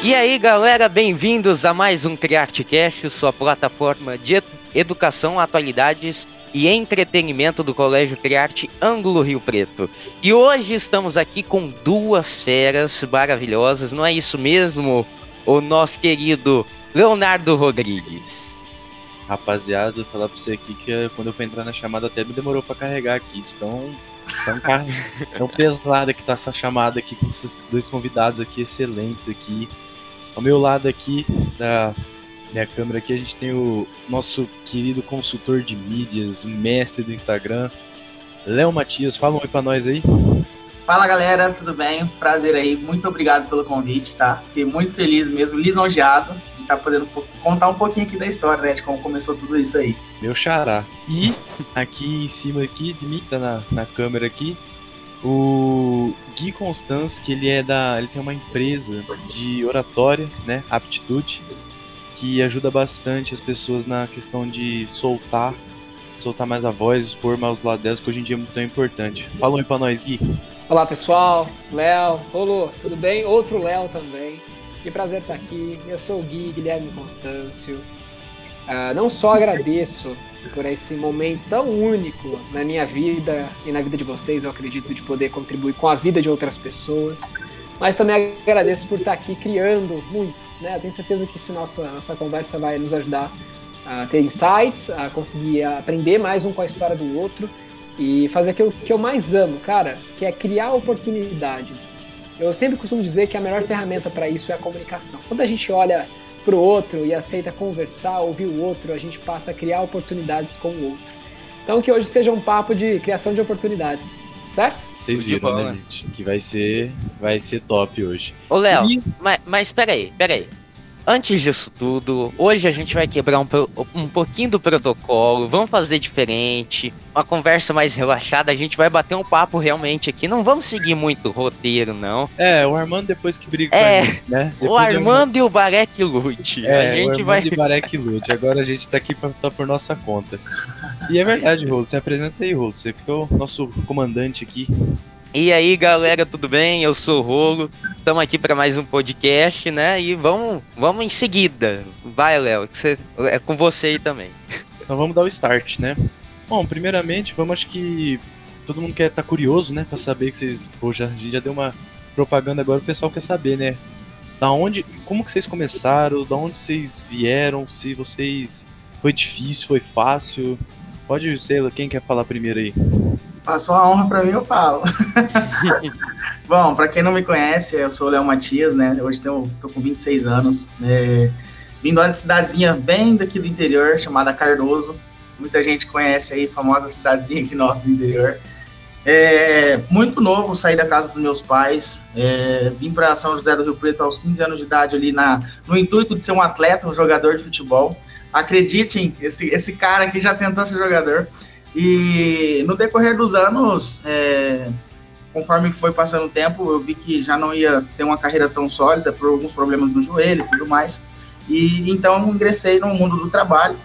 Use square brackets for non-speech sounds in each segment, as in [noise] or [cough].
E aí, galera, bem-vindos a mais um CriArteCast, sua plataforma de educação, atualidades e entretenimento do Colégio Criarte Ângulo Rio Preto. E hoje estamos aqui com duas feras maravilhosas, não é isso mesmo, o nosso querido Leonardo Rodrigues? Rapaziada, falar pra você aqui que eh, quando eu fui entrar na chamada até me demorou para carregar aqui, então tão, [laughs] tão pesada que tá essa chamada aqui com esses dois convidados aqui excelentes aqui. Ao meu lado aqui da minha câmera aqui, a gente tem o nosso querido consultor de mídias, mestre do Instagram, Léo Matias. Fala um oi pra nós aí. Fala galera, tudo bem? Prazer aí, muito obrigado pelo convite, tá? Fiquei muito feliz mesmo, lisonjeado de estar tá podendo contar um pouquinho aqui da história, né? De como começou tudo isso aí. Meu xará. E aqui em cima aqui de mim, tá na, na câmera aqui, o Gui Constance, que ele é da. ele tem uma empresa de oratória, né? Aptitude, que ajuda bastante as pessoas na questão de soltar, soltar mais a voz, expor mais os lados delas, que hoje em dia é muito importante. Fala um aí pra nós, Gui. Olá pessoal, Léo, Rolo, tudo bem? Outro Léo também. Que prazer estar aqui. Eu sou o Gui Guilherme Constâncio. Uh, não só agradeço por esse momento tão único na minha vida e na vida de vocês, eu acredito, de poder contribuir com a vida de outras pessoas. Mas também agradeço por estar aqui criando muito. Né? tenho certeza que essa nossa, nossa conversa vai nos ajudar a ter insights, a conseguir aprender mais um com a história do outro e fazer aquilo que eu mais amo, cara, que é criar oportunidades. Eu sempre costumo dizer que a melhor ferramenta para isso é a comunicação. Quando a gente olha para o outro e aceita conversar, ouvir o outro, a gente passa a criar oportunidades com o outro. Então que hoje seja um papo de criação de oportunidades, certo? Vocês viram, né, gente? Que vai ser, vai ser top hoje. Ô, Léo, e... mas, mas peraí, peraí. Antes disso tudo, hoje a gente vai quebrar um, um pouquinho do protocolo, vamos fazer diferente, uma conversa mais relaxada, a gente vai bater um papo realmente aqui, não vamos seguir muito roteiro, não. É, o Armando depois que briga é, gente, né? Depois o Armando e o Barek lute. É, a gente o Armando vai... e Barek lute, agora a gente tá aqui pra, tá por nossa conta. E é verdade, Rolo, você apresenta aí, Rolo, você que é o nosso comandante aqui. E aí, galera, tudo bem? Eu sou o Rolo. Estamos aqui para mais um podcast, né? E vamos, vamos em seguida. Vai, Léo, é com você aí também. Então vamos dar o start, né? Bom, primeiramente, vamos acho que todo mundo quer estar tá curioso, né, para saber que vocês, poxa, a gente já deu uma propaganda agora, o pessoal quer saber, né? Da onde, como que vocês começaram? Da onde vocês vieram? Se vocês foi difícil, foi fácil? Pode ser, quem quer falar primeiro aí? Passou a honra para mim, eu falo. [laughs] Bom, para quem não me conhece, eu sou o Léo Matias, né? Hoje tenho, tô com 26 anos. É, vim de uma cidadezinha bem daqui do interior, chamada Cardoso. Muita gente conhece aí, famosa cidadezinha aqui nossa do interior. É, muito novo, saí da casa dos meus pais, é, vim para São José do Rio Preto aos 15 anos de idade ali na, no intuito de ser um atleta, um jogador de futebol. Acreditem, esse, esse cara aqui já tentou ser jogador. E no decorrer dos anos, é, conforme foi passando o tempo, eu vi que já não ia ter uma carreira tão sólida por alguns problemas no joelho e tudo mais. E então ingressei no mundo do trabalho.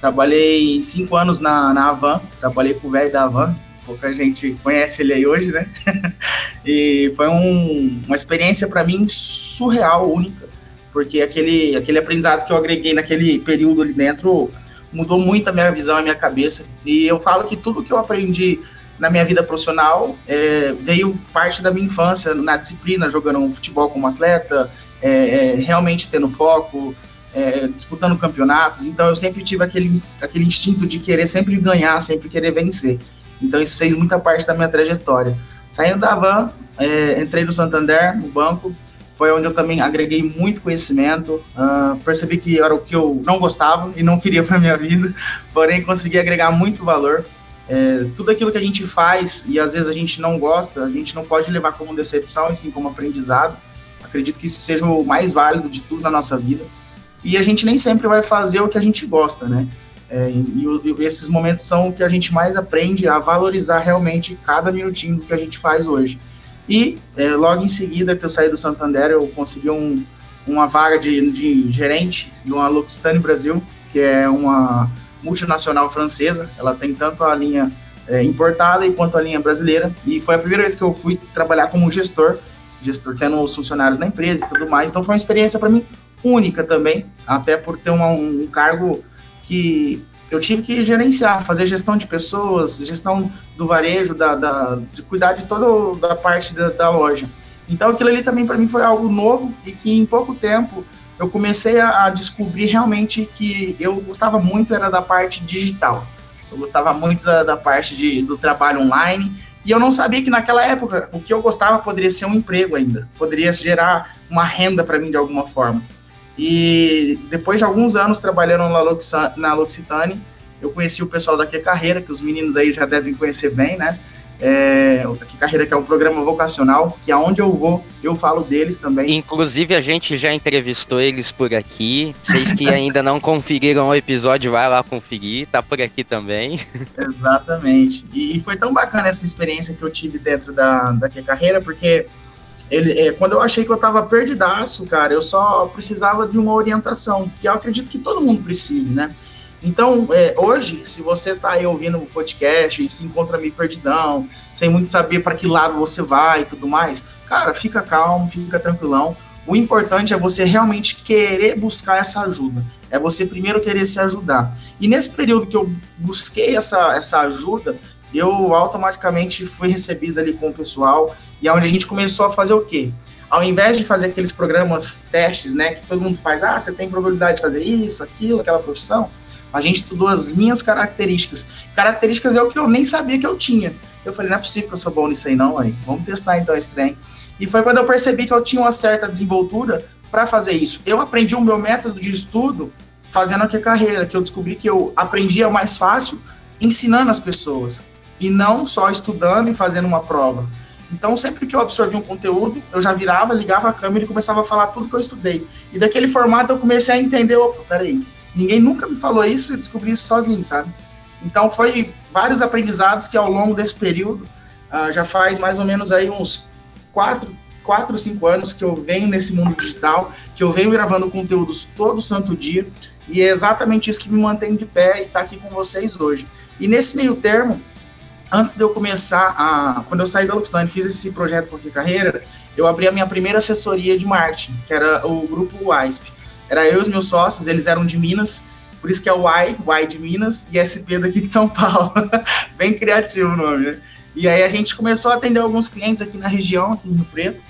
Trabalhei cinco anos na, na Avan, trabalhei com o velho da Avan, pouca gente conhece ele aí hoje, né? [laughs] e foi um, uma experiência para mim surreal, única, porque aquele, aquele aprendizado que eu agreguei naquele período ali dentro mudou muito a minha visão, a minha cabeça. E eu falo que tudo que eu aprendi na minha vida profissional é, veio parte da minha infância na disciplina, jogando um futebol como atleta, é, é, realmente tendo foco, é, disputando campeonatos. Então eu sempre tive aquele, aquele instinto de querer sempre ganhar, sempre querer vencer. Então isso fez muita parte da minha trajetória. Saindo da van, é, entrei no Santander, no banco, foi onde eu também agreguei muito conhecimento, uh, percebi que era o que eu não gostava e não queria [laughs] para minha vida, porém consegui agregar muito valor. É, tudo aquilo que a gente faz e às vezes a gente não gosta, a gente não pode levar como decepção e sim como aprendizado. Acredito que isso seja o mais válido de tudo na nossa vida. E a gente nem sempre vai fazer o que a gente gosta, né? É, e, e, esses momentos são o que a gente mais aprende a valorizar realmente cada minutinho do que a gente faz hoje. E é, logo em seguida que eu saí do Santander, eu consegui um, uma vaga de, de gerente numa L'Occitane Brasil, que é uma multinacional francesa. Ela tem tanto a linha é, importada quanto a linha brasileira. E foi a primeira vez que eu fui trabalhar como gestor gestor, tendo os funcionários na empresa e tudo mais. Então foi uma experiência para mim única também, até por ter uma, um cargo que eu tive que gerenciar, fazer gestão de pessoas, gestão do varejo, da, da de cuidar de toda a parte da, da loja. Então aquilo ali também para mim foi algo novo e que em pouco tempo eu comecei a, a, descobrir realmente que eu gostava muito era da parte digital. Eu gostava muito da, da parte de, do trabalho online e eu não sabia que naquela época o que eu gostava poderia ser um emprego ainda, poderia gerar uma renda para mim de alguma forma. E depois de alguns anos trabalhando na L'Occitane, eu conheci o pessoal da Que Carreira, que os meninos aí já devem conhecer bem, né? É, que Carreira que é um programa vocacional, que aonde eu vou, eu falo deles também. Inclusive, a gente já entrevistou eles por aqui. Vocês que ainda não conferiram o episódio, vai lá conferir, tá por aqui também. [laughs] Exatamente. E, foi tão bacana essa experiência que eu tive dentro da, da Que Carreira, porque ele, é, quando eu achei que eu tava perdidaço, cara, eu só precisava de uma orientação, que eu acredito que todo mundo precise, né? Então, é, hoje, se você tá aí ouvindo o podcast e se encontra meio perdidão, sem muito saber para que lado você vai e tudo mais, cara, fica calmo, fica tranquilão. O importante é você realmente querer buscar essa ajuda. É você primeiro querer se ajudar. E nesse período que eu busquei essa, essa ajuda, eu automaticamente fui recebido ali com o pessoal e é onde a gente começou a fazer o quê? Ao invés de fazer aqueles programas testes, né, que todo mundo faz, ah, você tem probabilidade de fazer isso, aquilo, aquela profissão, a gente estudou as minhas características. Características é o que eu nem sabia que eu tinha. Eu falei, não é possível que eu sou bom nisso aí não, aí. Vamos testar então esse trem. E foi quando eu percebi que eu tinha uma certa desenvoltura para fazer isso. Eu aprendi o meu método de estudo fazendo a carreira, que eu descobri que eu aprendia mais fácil ensinando as pessoas e não só estudando e fazendo uma prova. Então, sempre que eu absorvi um conteúdo, eu já virava, ligava a câmera e começava a falar tudo que eu estudei. E daquele formato eu comecei a entender, opa, peraí, ninguém nunca me falou isso e descobri isso sozinho, sabe? Então, foi vários aprendizados que ao longo desse período, uh, já faz mais ou menos aí uns quatro, quatro, cinco anos que eu venho nesse mundo digital, que eu venho gravando conteúdos todo santo dia, e é exatamente isso que me mantém de pé e tá aqui com vocês hoje. E nesse meio termo, antes de eu começar a. Quando eu saí da Luxline fiz esse projeto Porque Carreira, eu abri a minha primeira assessoria de marketing, que era o grupo WISP. Era eu e os meus sócios, eles eram de Minas, por isso que é o Y, Y de Minas, e SP daqui de São Paulo. [laughs] Bem criativo o nome, né? E aí a gente começou a atender alguns clientes aqui na região, aqui em Rio Preto.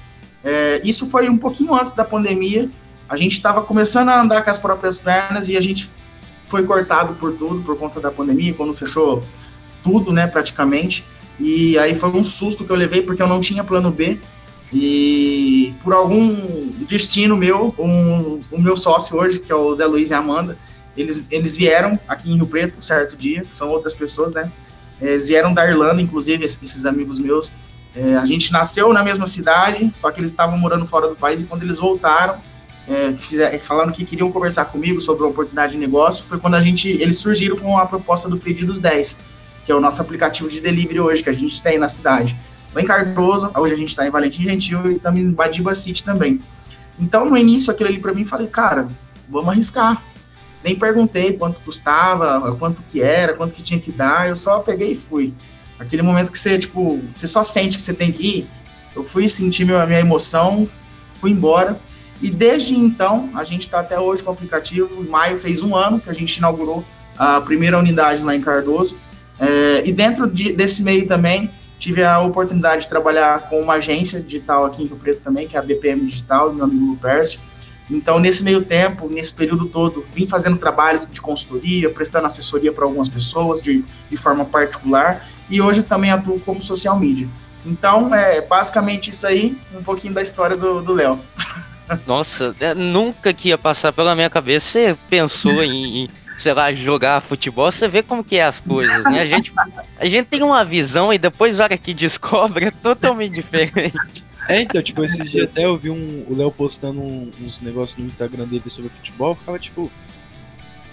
É, isso foi um pouquinho antes da pandemia. A gente estava começando a andar com as próprias pernas e a gente foi cortado por tudo, por conta da pandemia, quando fechou tudo, né, praticamente. E aí foi um susto que eu levei porque eu não tinha plano B. E por algum destino meu, um, o meu sócio hoje, que é o Zé Luiz e a Amanda, eles, eles vieram aqui em Rio Preto, certo dia, que são outras pessoas, né? Eles vieram da Irlanda, inclusive, esses amigos meus. É, a gente nasceu na mesma cidade, só que eles estavam morando fora do país e quando eles voltaram, é, fizeram, falando que queriam conversar comigo sobre uma oportunidade de negócio, foi quando a gente, eles surgiram com a proposta do Pedidos 10 que é o nosso aplicativo de delivery hoje, que a gente tem na cidade. Lá em Cardoso, hoje a gente está em Valentim Gentil e também em Badiba City também. Então, no início, aquilo ali para mim, falei, cara, vamos arriscar. Nem perguntei quanto custava, quanto que era, quanto que tinha que dar, eu só peguei e fui. Aquele momento que você, tipo, você só sente que você tem que ir, eu fui sentir minha, minha emoção, fui embora. E desde então, a gente está até hoje com o aplicativo. Em maio fez um ano que a gente inaugurou a primeira unidade lá em Cardoso. É, e dentro de, desse meio também, tive a oportunidade de trabalhar com uma agência digital aqui em Rio Preto também, que é a BPM Digital, do meu amigo Pércio. Então, nesse meio tempo, nesse período todo, vim fazendo trabalhos de consultoria, prestando assessoria para algumas pessoas de, de forma particular, e hoje também atuo como social media. Então, é basicamente isso aí, um pouquinho da história do Léo. [laughs] Nossa, é, nunca que ia passar pela minha cabeça. Você pensou em sei lá, jogar futebol, você vê como que é as coisas, né? A gente, a gente tem uma visão e depois, a hora que descobre, é totalmente diferente. É, então, tipo, esses dias até eu vi um, o Léo postando um, uns negócios no Instagram dele sobre futebol, ficava tipo.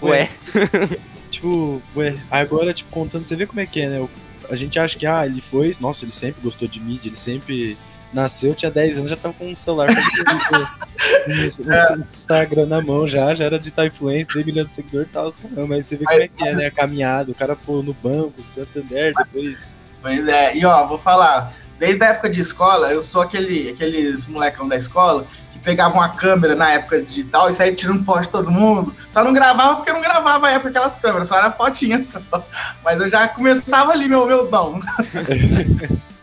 Ué. ué. [laughs] tipo, ué, agora, tipo, contando, você vê como é que é, né? A gente acha que, ah, ele foi, nossa, ele sempre gostou de mídia, ele sempre nasceu, tinha 10 anos, já tava com um celular com Instagram na mão já, já era de tá influência, 3 milhões de seguidores e tal, mas você vê como é que é, né? A caminhada, o cara pô no banco, Santander, depois. Pois é, e ó, vou falar. desde a época de escola, eu sou aquele, aqueles molecão da escola que pegavam a câmera na época digital e saía tirando foto de todo mundo. Só não gravava porque não gravava a época aquelas câmeras, só era fotinha só. Mas eu já começava ali meu, meu dom.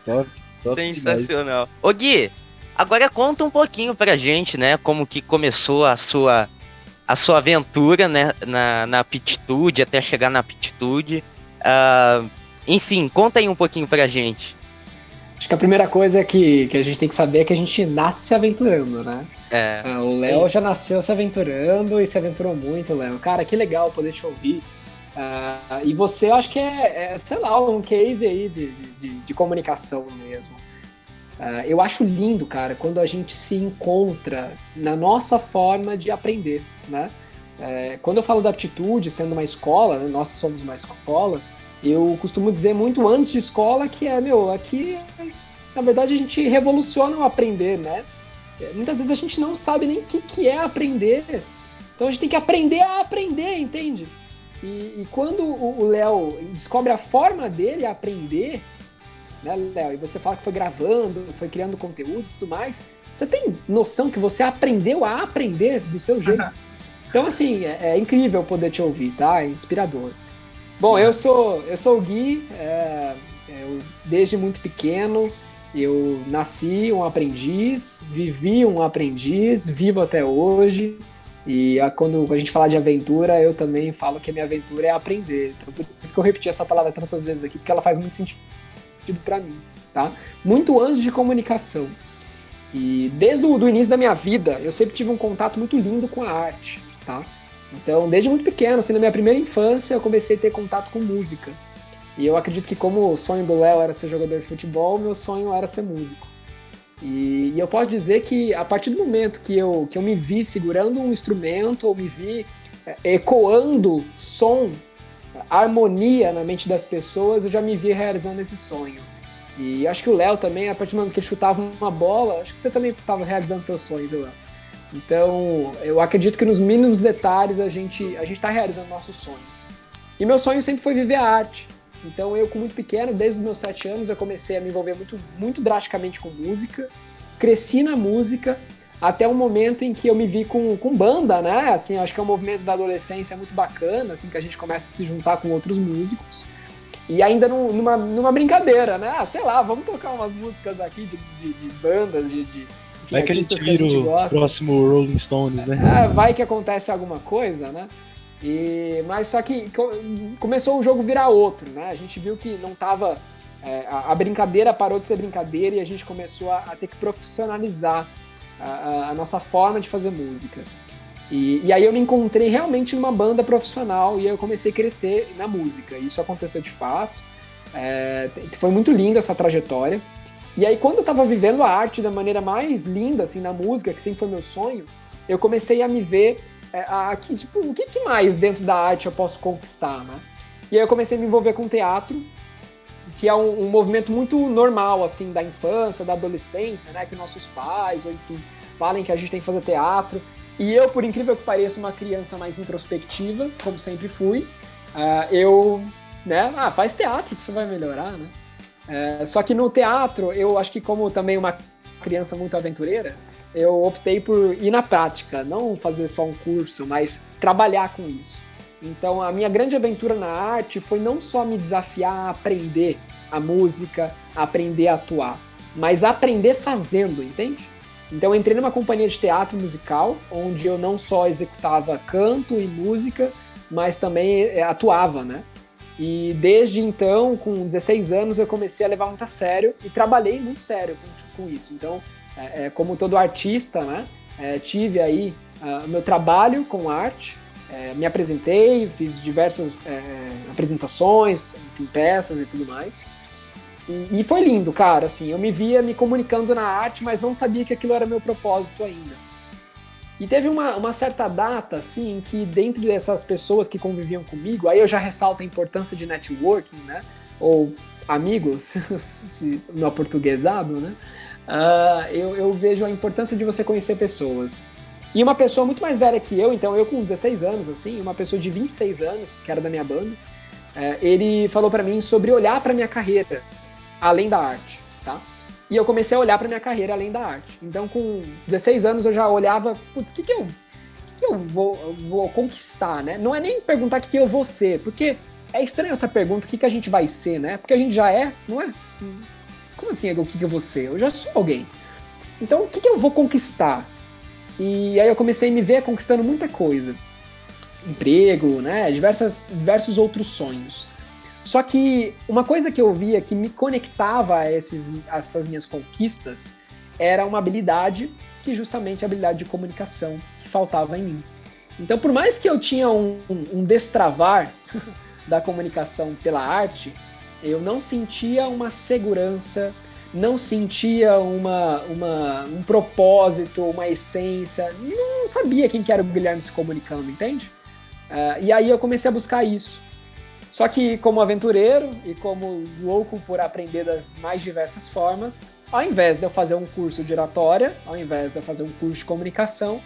top, top Sensacional. Demais. Ô Gui, agora conta um pouquinho pra gente, né, como que começou a sua a sua aventura, né, na, na aptitude, até chegar na aptitude. Uh, enfim, conta aí um pouquinho pra gente. Acho que a primeira coisa que, que a gente tem que saber é que a gente nasce se aventurando, né? É. Ah, o Léo já nasceu se aventurando e se aventurou muito, Léo. Cara, que legal poder te ouvir. Uh, e você, acho que é, é, sei lá, um case aí de, de, de comunicação mesmo. Uh, eu acho lindo, cara, quando a gente se encontra na nossa forma de aprender, né? É, quando eu falo da aptitude, sendo uma escola, né, nós que somos uma escola, eu costumo dizer muito antes de escola que é, meu, aqui, na verdade, a gente revoluciona o aprender, né? É, muitas vezes a gente não sabe nem o que, que é aprender. Então a gente tem que aprender a aprender, entende? E, e quando o Léo descobre a forma dele aprender, né, Léo? E você fala que foi gravando, foi criando conteúdo e tudo mais. Você tem noção que você aprendeu a aprender do seu [laughs] jeito? Então, assim, é, é incrível poder te ouvir, tá? É inspirador. Bom, eu sou, eu sou o Gui, é, eu, desde muito pequeno eu nasci um aprendiz, vivi um aprendiz, vivo até hoje. E a, quando a gente fala de aventura, eu também falo que a minha aventura é aprender. Então, por isso que eu repeti essa palavra tantas vezes aqui, porque ela faz muito sentido para mim, tá? Muito antes de comunicação. E desde o início da minha vida, eu sempre tive um contato muito lindo com a arte, tá? Então, desde muito pequeno, assim, na minha primeira infância, eu comecei a ter contato com música. E eu acredito que como o sonho do Léo era ser jogador de futebol, meu sonho era ser músico. E, e, eu posso dizer que a partir do momento que eu, que eu me vi segurando um instrumento, ou me vi é, ecoando som, harmonia na mente das pessoas, eu já me vi realizando esse sonho. E acho que o Léo também, a partir do momento que ele chutava uma bola, acho que você também estava realizando teu sonho, viu, Léo? Então, eu acredito que nos mínimos detalhes a gente a gente está realizando nosso sonho. E meu sonho sempre foi viver a arte. Então, eu, com muito pequeno, desde os meus sete anos, eu comecei a me envolver muito, muito drasticamente com música. Cresci na música até o momento em que eu me vi com, com banda, né? Assim, acho que é um movimento da adolescência muito bacana, assim, que a gente começa a se juntar com outros músicos. E ainda numa, numa brincadeira, né? Ah, sei lá, vamos tocar umas músicas aqui de, de, de bandas, de, de vai que a gente vira o próximo Rolling Stones, né? É, vai que acontece alguma coisa, né? E, mas só que começou o jogo virar outro, né? A gente viu que não tava. É, a, a, brincadeira parou de ser brincadeira e a gente começou a, a ter que profissionalizar a, a, nossa forma de fazer música. E, e, aí eu me encontrei realmente numa banda profissional e eu comecei a crescer na música. Isso aconteceu de fato. É, foi muito linda essa trajetória. E aí, quando eu tava vivendo a arte da maneira mais linda, assim, na música, que sempre foi meu sonho, eu comecei a me ver é, aqui, tipo, o que, que, mais dentro da arte eu posso conquistar, né? E aí eu comecei a me envolver com teatro, que é um, um movimento muito normal, assim, da infância, da adolescência, né? Que nossos pais, ou enfim, falem que a gente tem que fazer teatro. E eu, por incrível que pareça, uma criança mais introspectiva, como sempre fui, uh, eu, né, ah, faz teatro que você vai melhorar, né? É, só que no teatro, eu acho que como também uma criança muito aventureira, eu optei por ir na prática, não fazer só um curso, mas trabalhar com isso. Então a minha grande aventura na arte foi não só me desafiar a aprender a música, a aprender a atuar, mas aprender fazendo, entende? Então entrei numa companhia de teatro musical, onde eu não só executava canto e música, mas também é, atuava, né? E desde então, com 16 anos, eu comecei a levar muito a sério e trabalhei muito sério com, com isso. Então, é, é, como todo artista, né, é, tive aí uh, meu trabalho com arte, é, me apresentei, fiz diversas é, apresentações, enfim, peças e tudo mais. E, e foi lindo, cara, assim, eu me via me comunicando na arte, mas não sabia que aquilo era meu propósito ainda. E teve uma, uma certa data, assim, que dentro dessas pessoas que conviviam comigo, aí eu já ressalto a importância de networking, né? Ou amigos, [laughs] no aportuguesado, né? Uh, eu, eu vejo a importância de você conhecer pessoas. E uma pessoa muito mais velha que eu, então eu com 16 anos, assim, uma pessoa de 26 anos, que era da minha banda, uh, ele falou para mim sobre olhar para minha carreira, além da arte, tá? e eu comecei a olhar para minha carreira além da arte. Então, com 16 anos, eu já olhava, putz, o que, que eu, que, que eu vou, vou conquistar, né? Não é nem perguntar o que, que eu vou ser, porque é estranho essa pergunta, o que, que a gente vai ser, né? Porque a gente já é, não é? Como assim, o que, que eu vou ser? Eu já sou alguém. Então, o que, que eu vou conquistar? E aí eu comecei a me ver conquistando muita coisa. Emprego, né? Diversas, diversos outros sonhos. Só que uma coisa que eu via que me conectava a, esses, a essas minhas conquistas era uma habilidade, que justamente a habilidade de comunicação, que faltava em mim. Então, por mais que eu tinha um, um, um destravar [laughs] da comunicação pela arte, eu não sentia uma segurança, não sentia uma, uma, um propósito, uma essência, não sabia quem que era o Guilherme se comunicando, entende? Uh, e aí eu comecei a buscar isso. Só que, como aventureiro e como louco por aprender das mais diversas formas, ao invés de eu fazer um curso de oratória, ao invés de eu fazer um curso de comunicação,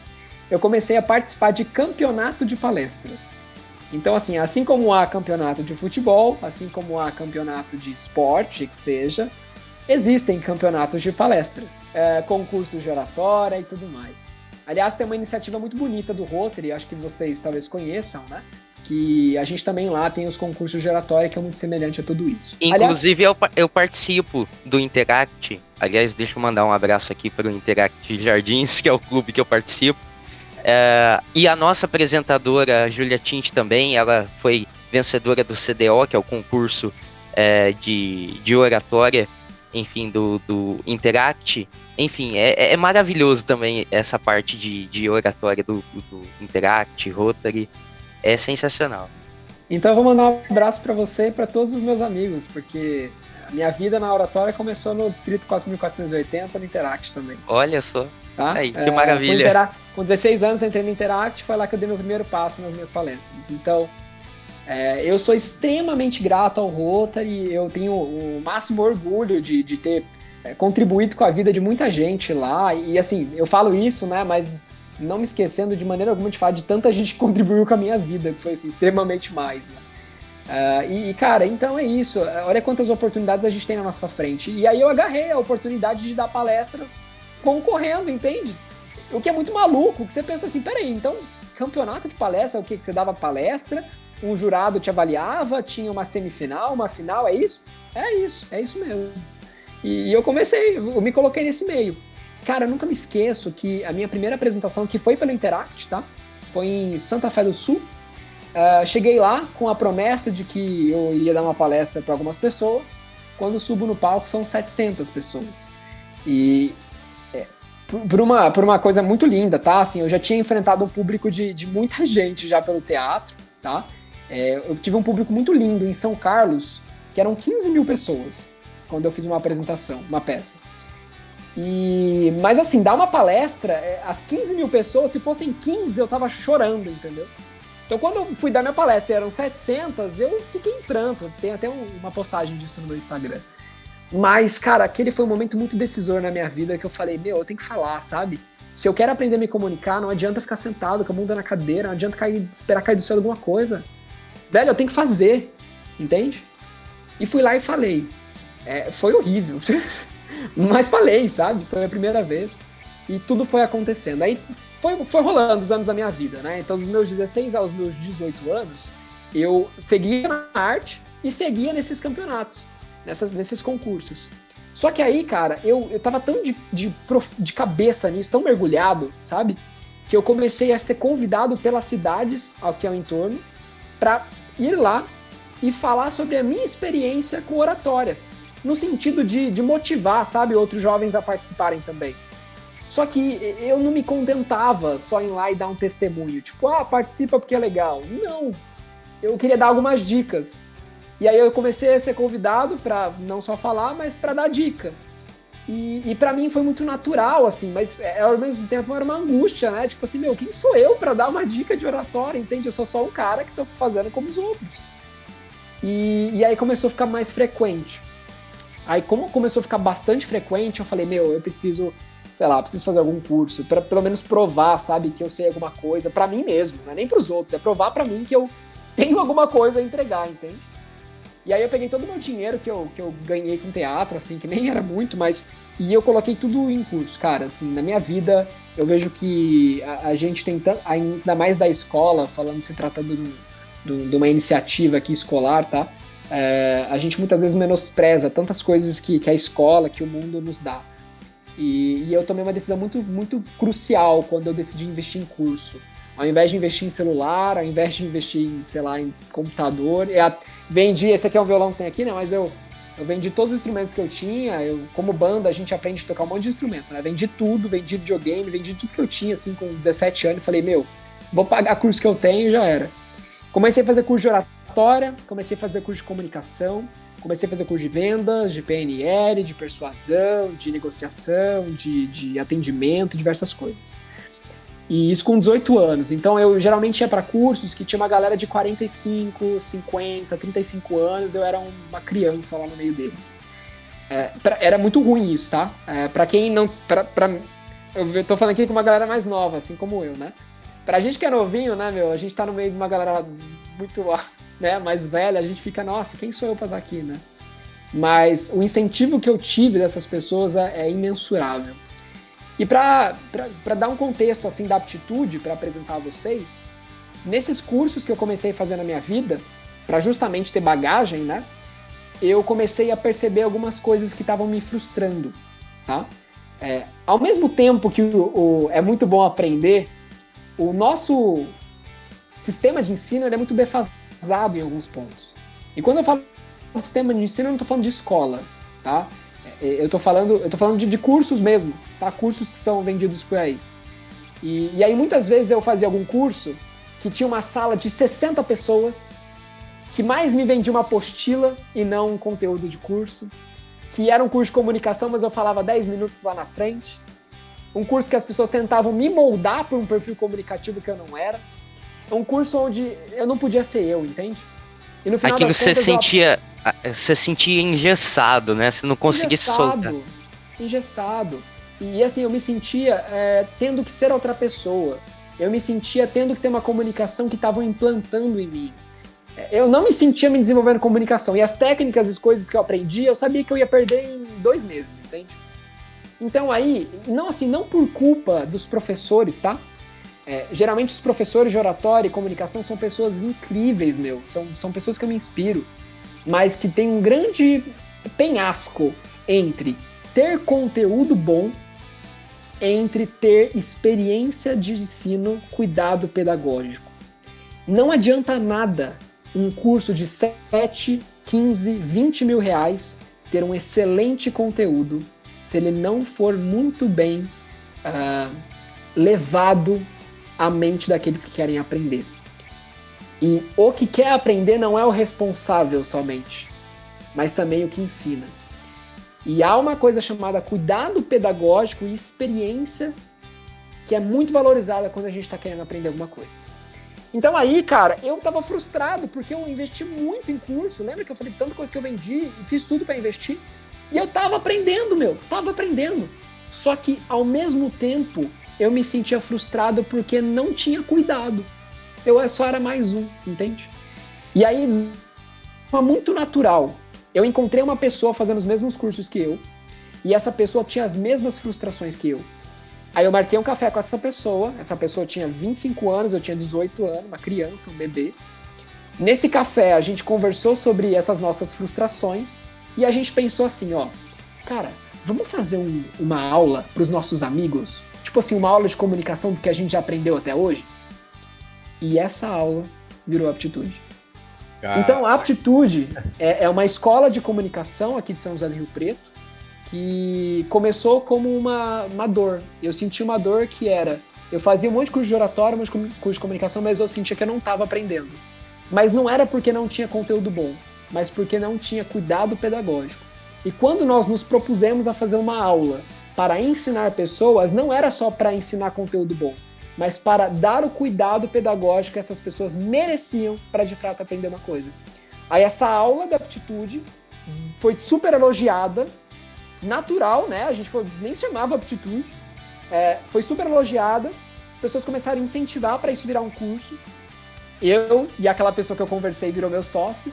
eu comecei a participar de campeonato de palestras. Então, assim, assim como há campeonato de futebol, assim como há campeonato de esporte, que seja, existem campeonatos de palestras, é, concursos de oratória e tudo mais. Aliás, tem uma iniciativa muito bonita do Rotary, acho que vocês talvez conheçam, né? Que a gente também lá tem os concursos de oratória, que é muito semelhante a tudo isso. Inclusive, Aliás, eu, eu participo do Interact. Aliás, deixa eu mandar um abraço aqui para o Interact Jardins, [laughs] que é o clube que eu participo. É, e a nossa apresentadora, Julia Tint, também, ela foi vencedora do CDO, que é o concurso é, de, de oratória, enfim, do, do Interact. Enfim, é, é maravilhoso também essa parte de, de oratória do, do Interact, Rotary. É sensacional. Então eu vou mandar um abraço para você e para todos os meus amigos, porque a minha vida na oratória começou no Distrito 4480, no Interact também. Olha só. Tá? Aí, que é, maravilha. Com 16 anos entrei no Interact, foi lá que eu dei meu primeiro passo nas minhas palestras. Então, é, eu sou extremamente grato ao Rotary, eu tenho o máximo orgulho de, de ter é, contribuído com a vida de muita gente lá. E assim, eu falo isso, né? Mas não me esquecendo de maneira alguma de falar de tanta [laughs] gente que contribuiu com a minha vida, que foi assim, extremamente mais. Né? Uh, e, cara, então é isso. Olha quantas oportunidades a gente tem na nossa frente. E aí eu agarrei a oportunidade de dar palestras concorrendo, entende? O que é muito maluco, que você pensa assim, peraí, então campeonato de palestra, o que? Que você dava palestra, um jurado te avaliava, tinha uma semifinal, uma final, é isso? É isso, é isso mesmo. E, e eu comecei, eu me coloquei nesse meio. Cara, eu nunca me esqueço que a minha primeira apresentação, que foi pelo Interact, tá? Foi em Santa Fé do Sul. Uh, cheguei lá com a promessa de que eu ia dar uma palestra para algumas pessoas. Quando subo no palco, são 700 pessoas. E por uma, por uma coisa muito linda, tá? Assim, eu já tinha enfrentado um público de, de muita [laughs] gente já pelo teatro, tá? É, eu tive um público muito lindo em São Carlos, que eram 15 mil pessoas, quando eu fiz uma apresentação, uma peça. E, mas assim, dar uma palestra, é, as 15 mil pessoas, se fossem 15, eu tava chorando, entendeu? Então, quando eu fui dar minha palestra eram 700, eu fiquei em pranto. Tem até uma postagem disso no meu Instagram. Mas, cara, aquele foi um momento muito decisor na minha vida que eu falei, meu, eu tenho que falar, sabe? Se eu quero aprender a me comunicar, não adianta ficar sentado com a bunda na cadeira, não adianta cair, esperar cair do céu alguma coisa. Velho, eu tenho que fazer, entende? E fui lá e falei. É, foi horrível, [laughs] mas falei, sabe? Foi a primeira vez. E tudo foi acontecendo. Aí foi, foi rolando os anos da minha vida, né? Então, dos meus 16 aos meus 18 anos, eu seguia na arte e seguia nesses campeonatos nessas, nesses concursos. Só que aí, cara, eu, eu tava tão de, de, de cabeça nisso, tão mergulhado, sabe? Que eu comecei a ser convidado pelas cidades ao que é o entorno para ir lá e falar sobre a minha experiência com oratória, no sentido de, de motivar, sabe, outros jovens a participarem também. Só que eu não me contentava só em lá e dar um testemunho, tipo, ah, participa porque é legal. Não. Eu queria dar algumas dicas. E aí eu comecei a ser convidado para não só falar, mas para dar dica. E, e para mim foi muito natural, assim, mas é, ao mesmo tempo era uma angústia, né? Tipo assim, meu, quem sou eu para dar uma dica de oratória, entende? Eu sou só um cara que tô fazendo como os outros. E, e aí começou a ficar mais frequente. Aí, como começou a ficar bastante frequente, eu falei, meu, eu preciso, sei lá, preciso fazer algum curso, para pelo menos provar, sabe, que eu sei alguma coisa, para mim mesmo, não é nem pros outros, é provar para mim que eu tenho alguma coisa a entregar, entende? E aí eu peguei todo o meu dinheiro que eu, que eu ganhei com teatro, assim, que nem era muito, mas E eu coloquei tudo em curso, cara. Assim, na minha vida, eu vejo que a, a gente tem tanto, ainda mais da escola, falando, se tratando de, de uma iniciativa aqui escolar, tá? É, a gente muitas vezes menospreza tantas coisas que, que a escola, que o mundo nos dá. E, e, eu tomei uma decisão muito, muito crucial quando eu decidi investir em curso. Ao invés de investir em celular, ao invés de investir em, sei lá, em computador, eu vendi, esse aqui é um violão que tem aqui, né? Mas eu, eu vendi todos os instrumentos que eu tinha. Eu, como banda, a gente aprende a tocar um monte de instrumentos, né? Vendi tudo, vendi videogame, vendi tudo que eu tinha, assim, com 17 anos. Falei, meu, vou pagar curso que eu tenho e já era. Comecei a fazer curso de oratória, comecei a fazer curso de comunicação, comecei a fazer curso de vendas, de PNL, de persuasão, de negociação, de, de atendimento, diversas coisas. E isso com 18 anos. Então eu geralmente ia para cursos que tinha uma galera de 45, 50, 35 anos, eu era uma criança lá no meio deles. É, pra, era muito ruim isso, tá? É, para quem não. Pra, pra, eu tô falando aqui com uma galera mais nova, assim como eu, né? Pra gente que é novinho, né, meu? A gente tá no meio de uma galera muito [laughs] né, mais velha, a gente fica, nossa, quem sou eu pra estar aqui, né? Mas o incentivo que eu tive dessas pessoas é, é imensurável. E para dar um contexto assim da aptitude para apresentar a vocês, nesses cursos que eu comecei a fazer na minha vida, para justamente ter bagagem, né? Eu comecei a perceber algumas coisas que estavam me frustrando, tá? É, ao mesmo tempo que o, o, é muito bom aprender, o nosso sistema de ensino é muito defasado em alguns pontos. E quando eu falo sistema de ensino, eu não estou falando de escola, tá? É, eu tô falando, eu tô falando de, de, cursos mesmo, tá? Cursos que são vendidos por aí. E, e, aí muitas vezes eu fazia algum curso que tinha uma sala de 60 pessoas, que mais me vendia uma apostila e não um conteúdo de curso, que era um curso de comunicação, mas eu falava 10 minutos lá na frente. Um curso que as pessoas tentavam me moldar para um perfil comunicativo que eu não era. Um curso onde eu não podia ser eu, entende? E no final Aquilo você sentia. Eu você sentia engessado, né? Você não conseguia se soltar. Engessado. E assim, eu me sentia é, tendo que ser outra pessoa. Eu me sentia tendo que ter uma comunicação que estavam implantando em mim. É, eu não me sentia me desenvolvendo comunicação. E as técnicas e coisas que eu aprendi, eu sabia que eu ia perder em dois meses, entende? Então aí, não assim, não por culpa dos professores, tá? É, geralmente os professores de oratória e comunicação são pessoas incríveis, meu. São, são pessoas que eu me inspiro mas que tem um grande penhasco entre ter conteúdo bom, entre ter experiência de ensino, cuidado pedagógico. Não adianta nada um curso de 7, 15, 20 mil reais ter um excelente conteúdo se ele não for muito bem uh, levado à mente daqueles que querem aprender. E o que quer aprender não é o responsável somente, mas também o que ensina. E há uma coisa chamada cuidado pedagógico e experiência que é muito valorizada quando a gente está querendo aprender alguma coisa. Então aí, cara, eu tava frustrado porque eu investi muito em curso. Lembra que eu falei tanta coisa que eu vendi e fiz tudo para investir? E eu tava aprendendo, meu, tava aprendendo. Só que ao mesmo tempo eu me sentia frustrado porque não tinha cuidado eu só era mais um, entende? E aí, foi muito natural. Eu encontrei uma pessoa fazendo os mesmos cursos que eu, e essa pessoa tinha as mesmas frustrações que eu. Aí eu marquei um café com essa pessoa, essa pessoa tinha 25 anos, eu tinha 18 anos, uma criança, um bebê. Nesse café a gente conversou sobre essas nossas frustrações e a gente pensou assim, ó, cara, vamos fazer um, uma aula para os nossos amigos? Tipo assim, uma aula de comunicação do que a gente já aprendeu até hoje? E essa aula virou aptitude. Então, a aptitude é, é, uma escola de comunicação aqui de São José do Rio Preto que começou como uma, uma dor. Eu senti uma dor que era. Eu fazia um monte de curso de oratório, um monte de curso de comunicação, mas eu sentia que eu não estava aprendendo. Mas não era porque não tinha conteúdo bom, mas porque não tinha cuidado pedagógico. E quando nós nos propusemos a fazer uma aula para ensinar pessoas, não era só para ensinar conteúdo bom, mas para dar o cuidado pedagógico que essas pessoas mereciam para de fato aprender uma coisa. Aí essa aula da aptitude foi super elogiada, natural, né? A gente foi, nem chamava aptitude, é, foi super elogiada. As pessoas começaram a incentivar para isso virar um curso. Eu e aquela pessoa que eu conversei virou meu sócio.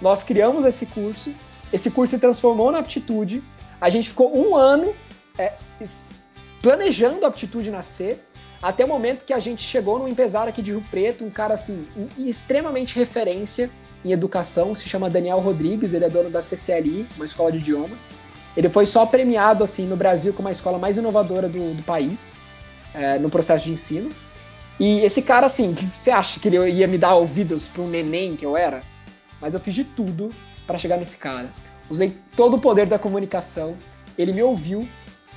Nós criamos esse curso. Esse curso se transformou na aptitude. A gente ficou um ano é, planejando a aptitude nascer, até o momento que a gente chegou num empresário aqui de Rio Preto, um cara assim, extremamente referência em educação, se chama Daniel Rodrigues, ele é dono da CCLI, uma escola de idiomas. Ele foi só premiado assim no Brasil como a escola mais inovadora do, do país, é, no processo de ensino. E esse cara, assim, [laughs] você acha que ele ia me dar ouvidos para um neném que eu era? Mas eu fiz de tudo para chegar nesse cara. Usei todo o poder da comunicação, ele me ouviu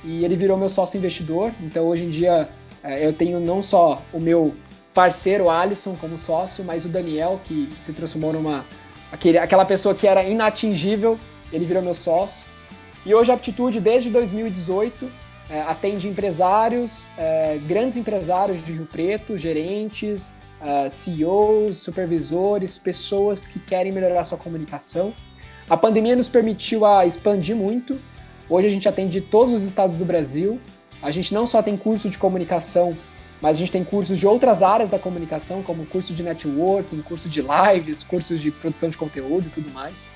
e ele virou meu sócio investidor. Então hoje em dia eu tenho não só o meu parceiro Alisson como sócio, mas o Daniel, que se transformou numa. Aquele, aquela pessoa que era inatingível, ele virou meu sócio. E hoje a Aptitude, desde 2018, é, atende empresários, é, grandes empresários de Rio Preto, gerentes, é, CEOs, supervisores, pessoas que querem melhorar sua comunicação. A pandemia nos permitiu a expandir muito. Hoje a gente atende todos os estados do Brasil. A gente não só tem curso de comunicação, mas a gente tem cursos de outras áreas da comunicação, como curso de networking, curso de lives, cursos de produção de conteúdo e tudo mais.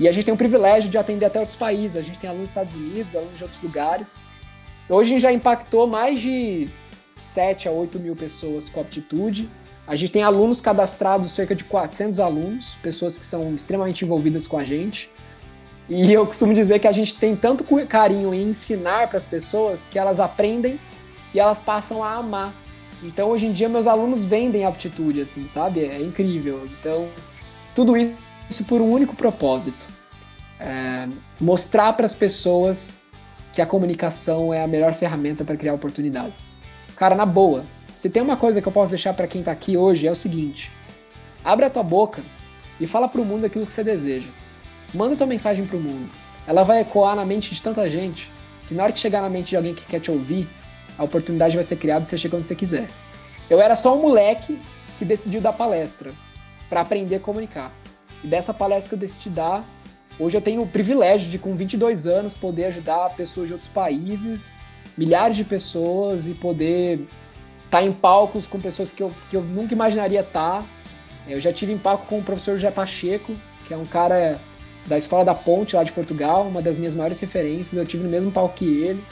E a gente tem o privilégio de atender até outros países. A gente tem alunos dos Estados Unidos, alunos de outros lugares. Hoje a gente já impactou mais de 7 a 8 mil pessoas com aptitude. A gente tem alunos cadastrados, cerca de 400 alunos, pessoas que são extremamente envolvidas com a gente. E eu costumo dizer que a gente tem tanto carinho em ensinar para as pessoas que elas aprendem e elas passam a amar. Então hoje em dia meus alunos vendem aptitude, assim, sabe? É incrível. Então tudo isso por um único propósito: é mostrar para as pessoas que a comunicação é a melhor ferramenta para criar oportunidades. Cara, na boa, se tem uma coisa que eu posso deixar para quem está aqui hoje é o seguinte: abre a tua boca e fala para o mundo aquilo que você deseja. Manda tua mensagem para o mundo. Ela vai ecoar na mente de tanta gente que na hora que chegar na mente de alguém que quer te ouvir, a oportunidade vai ser criada e você chega onde você quiser. Eu era só um moleque que decidiu dar palestra para aprender a comunicar. E dessa palestra que eu decidi dar, Hoje eu tenho o privilégio de, com 22 anos, poder ajudar pessoas de outros países, milhares de pessoas, e poder estar tá em palcos com pessoas que eu, que eu nunca imaginaria estar. Tá. Eu já tive em palco com o professor José Pacheco, que é um cara da Escola da Ponte, lá de Portugal, uma das minhas maiores referências. Eu tive no mesmo palco que ele.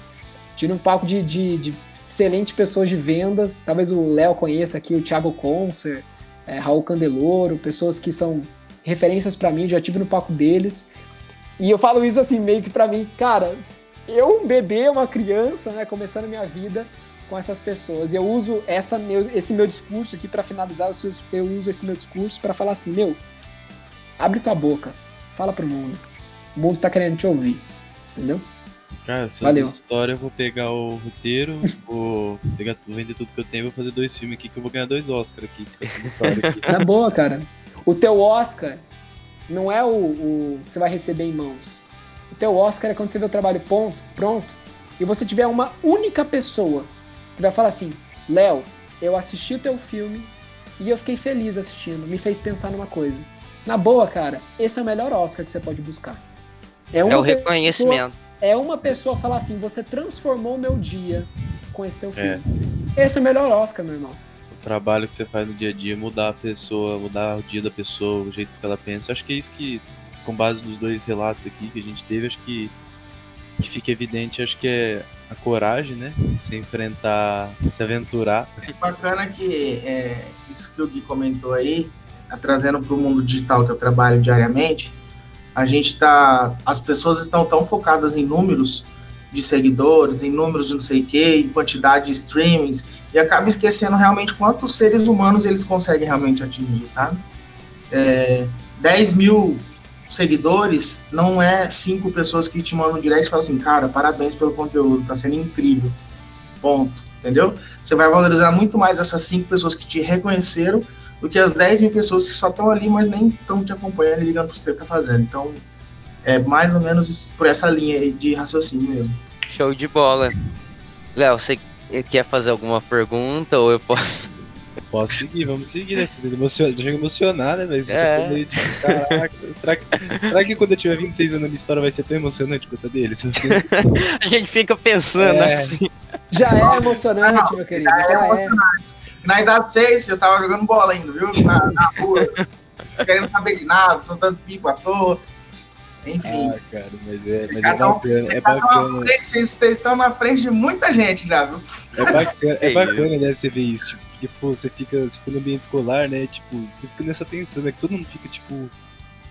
Tive um palco de, de, de excelentes pessoas de vendas. Talvez o Léo conheça aqui, o Thiago Concer, é, Raul Candeloro, pessoas que são referências para mim, já tive no palco deles. E eu falo isso assim, meio que para mim, cara, eu, um bebê, uma criança, né, começando minha vida com essas pessoas. E eu uso essa meu, esse meu discurso aqui para finalizar, eu uso esse meu discurso para falar assim, meu, abre tua boca, fala pro mundo. O mundo tá querendo te ouvir, entendeu? Cara, se Valeu. essa história, eu vou pegar o roteiro, [laughs] vou pegar tudo, vender tudo que eu tenho, vou fazer dois filmes aqui que eu vou ganhar dois Oscars aqui. aqui. [laughs] Tá boa, cara. O teu Oscar não é o, o que você vai receber em mãos. O teu Oscar é quando você vê o trabalho ponto, pronto e você tiver uma única pessoa que vai falar assim: Léo, eu assisti o teu filme e eu fiquei feliz assistindo, me fez pensar numa coisa. Na boa, cara, esse é o melhor Oscar que você pode buscar. É, é o reconhecimento. Pessoa, é uma pessoa falar assim: você transformou o meu dia com esse teu filme. É. Esse é o melhor Oscar, meu irmão trabalho que você faz no dia a dia, mudar a pessoa, mudar o dia da pessoa, o jeito que ela pensa. Acho que é isso que, com base nos dois relatos aqui que a gente teve, acho que, que fica evidente, acho que é a coragem, né? De se enfrentar, se aventurar. É bacana que é, isso que o Gui comentou aí, trazendo para o mundo digital que eu trabalho diariamente, a gente tá. As pessoas estão tão focadas em números de seguidores, em números de não sei o que, em quantidade de streamings, e acaba esquecendo realmente quantos seres humanos eles conseguem realmente atingir, sabe? É, 10 mil seguidores não é cinco pessoas que te mandam direct e falam assim, cara, parabéns pelo conteúdo, tá sendo incrível. Ponto. Entendeu? Você vai valorizar muito mais essas cinco pessoas que te reconheceram do que as 10 mil pessoas que só estão ali, mas nem estão te acompanhando e ligando para você que tá fazendo. Então, é mais ou menos por essa linha de raciocínio mesmo. Show de bola. Léo, você quer fazer alguma pergunta ou eu posso? Posso seguir, vamos seguir, né? Emocion... Chega emocionado, né, velho? É. Tipo, caraca, será que, será que quando eu tiver 26 anos a minha história vai ser tão emocionante quanto a dele? [laughs] a gente fica pensando é. assim. Já é emocionante, meu querido. Já, é já é emocionante. É. Na idade 6, eu tava jogando bola ainda, viu? Na, na rua, [laughs] querendo saber de nada, soltando pipa à toa. Enfim. Ah, cara, mas é, mas Vocês é bacana, vocês é tão à bacana, frente- Vocês vocês estão na frente de muita gente já, viu? é bacana, [laughs] é É bacana, né, você ver isso, tipo, porque, pô, você fica, você fica no ambiente escolar, né, tipo, você fica nessa tensão, né, que todo mundo fica, tipo,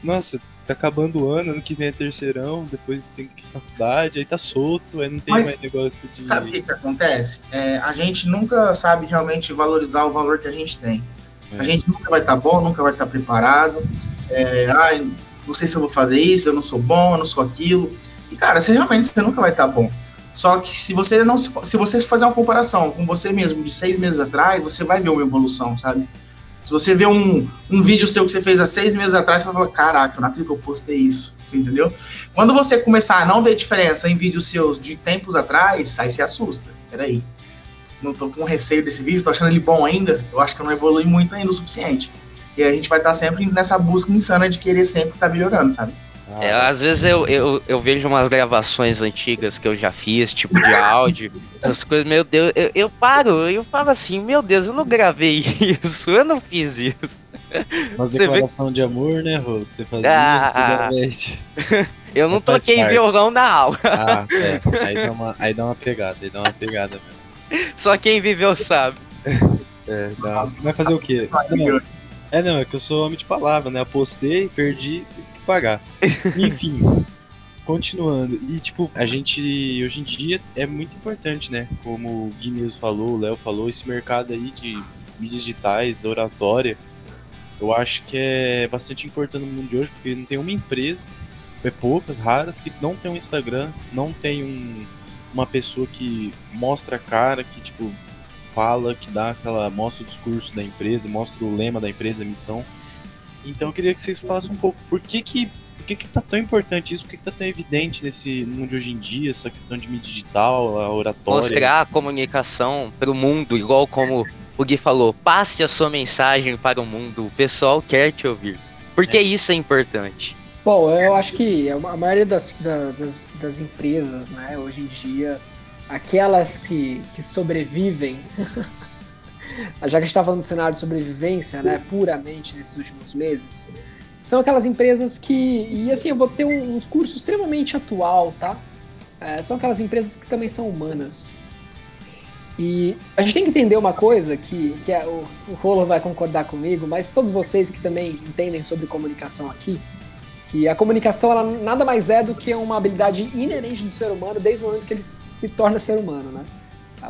nossa, tá acabando o ano, ano que vem é terceirão, depois tem que ir faculdade, aí tá solto, aí não tem Mas mais negócio de... Sabe o que, que acontece? É, a gente nunca sabe realmente valorizar o valor que a gente tem. É. A gente nunca vai estar bom, nunca vai estar preparado. É, ai, não sei se eu vou fazer isso, eu não sou bom, eu não sou aquilo. E, cara, você realmente você nunca vai estar bom. Só que se você não se, se você fazer uma comparação com você mesmo de seis meses atrás, você vai ver uma evolução, sabe? Se você vê um, um vídeo seu que você fez há seis meses atrás, você vai falar, caraca, eu não acredito que eu postei isso. Você entendeu? Quando você começar a não ver diferença em vídeos seus de tempos atrás, aí você assusta. Peraí. Não tô com receio desse vídeo, tô achando ele bom ainda. Eu acho que eu não evolui muito ainda o suficiente. E a gente vai estar sempre nessa busca insana de querer sempre estar melhorando, sabe? Ah, É, às vezes eu, eu, eu vejo umas gravações antigas que eu já fiz, tipo de áudio, essas coisas, meu Deus, eu, eu paro, eu falo assim, meu Deus, eu não gravei [laughs] isso, eu não fiz isso. Umas [laughs] você vê- declaração de amor, né, Rô, que você fazia Ah. antigamente. [laughs] Eu não Mas toquei parte. violão na aula, Ah, é, aí dá uma, aí dá uma pegada, aí dá uma pegada mesmo. só quem viveu sabe. É, dá, vai fazer o quê? É, não, é que eu sou homem de palavra, né? Apostei, perdi, pagar. [laughs] Enfim, continuando. E, tipo, a gente, hoje em dia, é muito importante, né? Como o Gui mesmo falou, o Léo falou, esse mercado aí de mídias digitais, oratória, eu acho que é bastante importante no mundo de hoje, porque não tem uma empresa, é poucas, raras, que não tem um Instagram, não tem um, uma pessoa que mostra a cara, que, tipo, fala, que dá aquela. mostra o discurso da empresa, mostra o lema da empresa, a missão. Então eu queria que vocês falassem um pouco por que que, por que, que tá tão importante isso, por que, que tá tão evidente nesse mundo de hoje em dia, essa questão de mídia digital, a oratória. Mostrar a comunicação pro mundo, igual como o Gui falou, passe a sua mensagem para o mundo, o pessoal quer te ouvir. Porque isso é importante. Bom, eu acho que a maioria das, da- das, das empresas, né, hoje em dia, aquelas que, que sobrevivem, [laughs] já que a gente está falando do cenário de sobrevivência, né, puramente nesses últimos meses, são aquelas empresas que, e assim, eu vou ter um, um discurso extremamente atual, tá? É, são aquelas empresas que também são humanas. E a gente tem que entender uma coisa que, que é, o, o Rolo vai concordar comigo, mas todos vocês que também entendem sobre comunicação aqui, que a comunicação ela nada mais é do que uma habilidade inerente do ser humano desde o momento que ele se torna ser humano, né?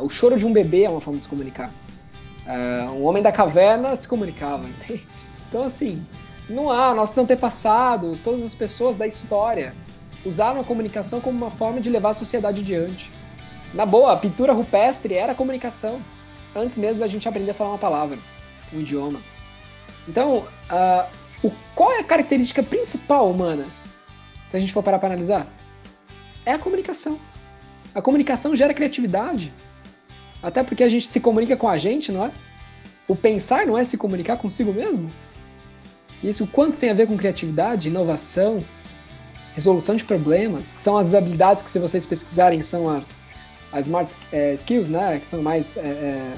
O choro de um bebê é uma forma de se comunicar. Uh, homem da caverna se comunicava, [laughs] entende? Então, assim, não há, nossos antepassados, todas as pessoas da história usaram a comunicação como uma forma de levar a sociedade adiante. Na boa, a pintura rupestre era a comunicação, antes mesmo da gente aprender a falar uma palavra, um idioma. Então, uh, o, qual é a característica principal humana? Se a gente for parar para analisar, é a comunicação. A comunicação gera criatividade. Até porque a gente se comunica com a gente, não é? O pensar não é se comunicar consigo mesmo? Isso quanto tem a ver com criatividade, inovação, resolução de problemas, que são as habilidades que, se vocês pesquisarem, são as, as smart é, skills, né? Que são mais é, é,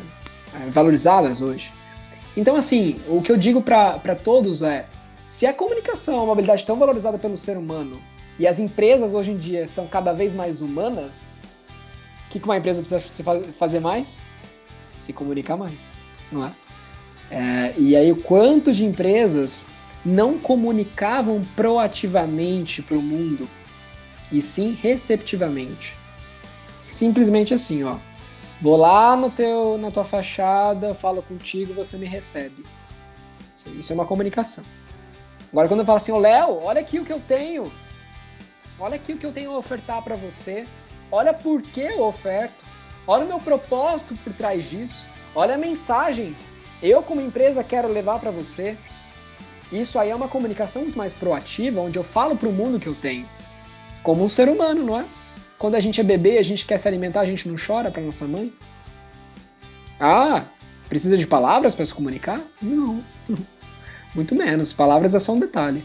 valorizadas hoje. Então, assim, o que eu digo para todos é: se a comunicação é uma habilidade tão valorizada pelo ser humano e as empresas hoje em dia são cada vez mais humanas, o que uma empresa precisa fazer mais? Se comunicar mais, não é? é e aí, o quanto de empresas não comunicavam proativamente para o mundo e sim receptivamente? Simplesmente assim, ó. Vou lá no teu, na tua fachada, falo contigo, você me recebe. Isso é uma comunicação. Agora, quando eu falo assim, ô Léo, olha aqui o que eu tenho. Olha aqui o que eu tenho a ofertar para você. Olha por que eu oferto. Olha o meu propósito por trás disso. Olha a mensagem. Eu, como empresa, quero levar para você. Isso aí é uma comunicação muito mais proativa, onde eu falo para o mundo que eu tenho. Como um ser humano, não é? Quando a gente é bebê, a gente quer se alimentar, a gente não chora para nossa mãe? Ah, precisa de palavras para se comunicar? Não. [laughs] Muito menos. Palavras é só um detalhe.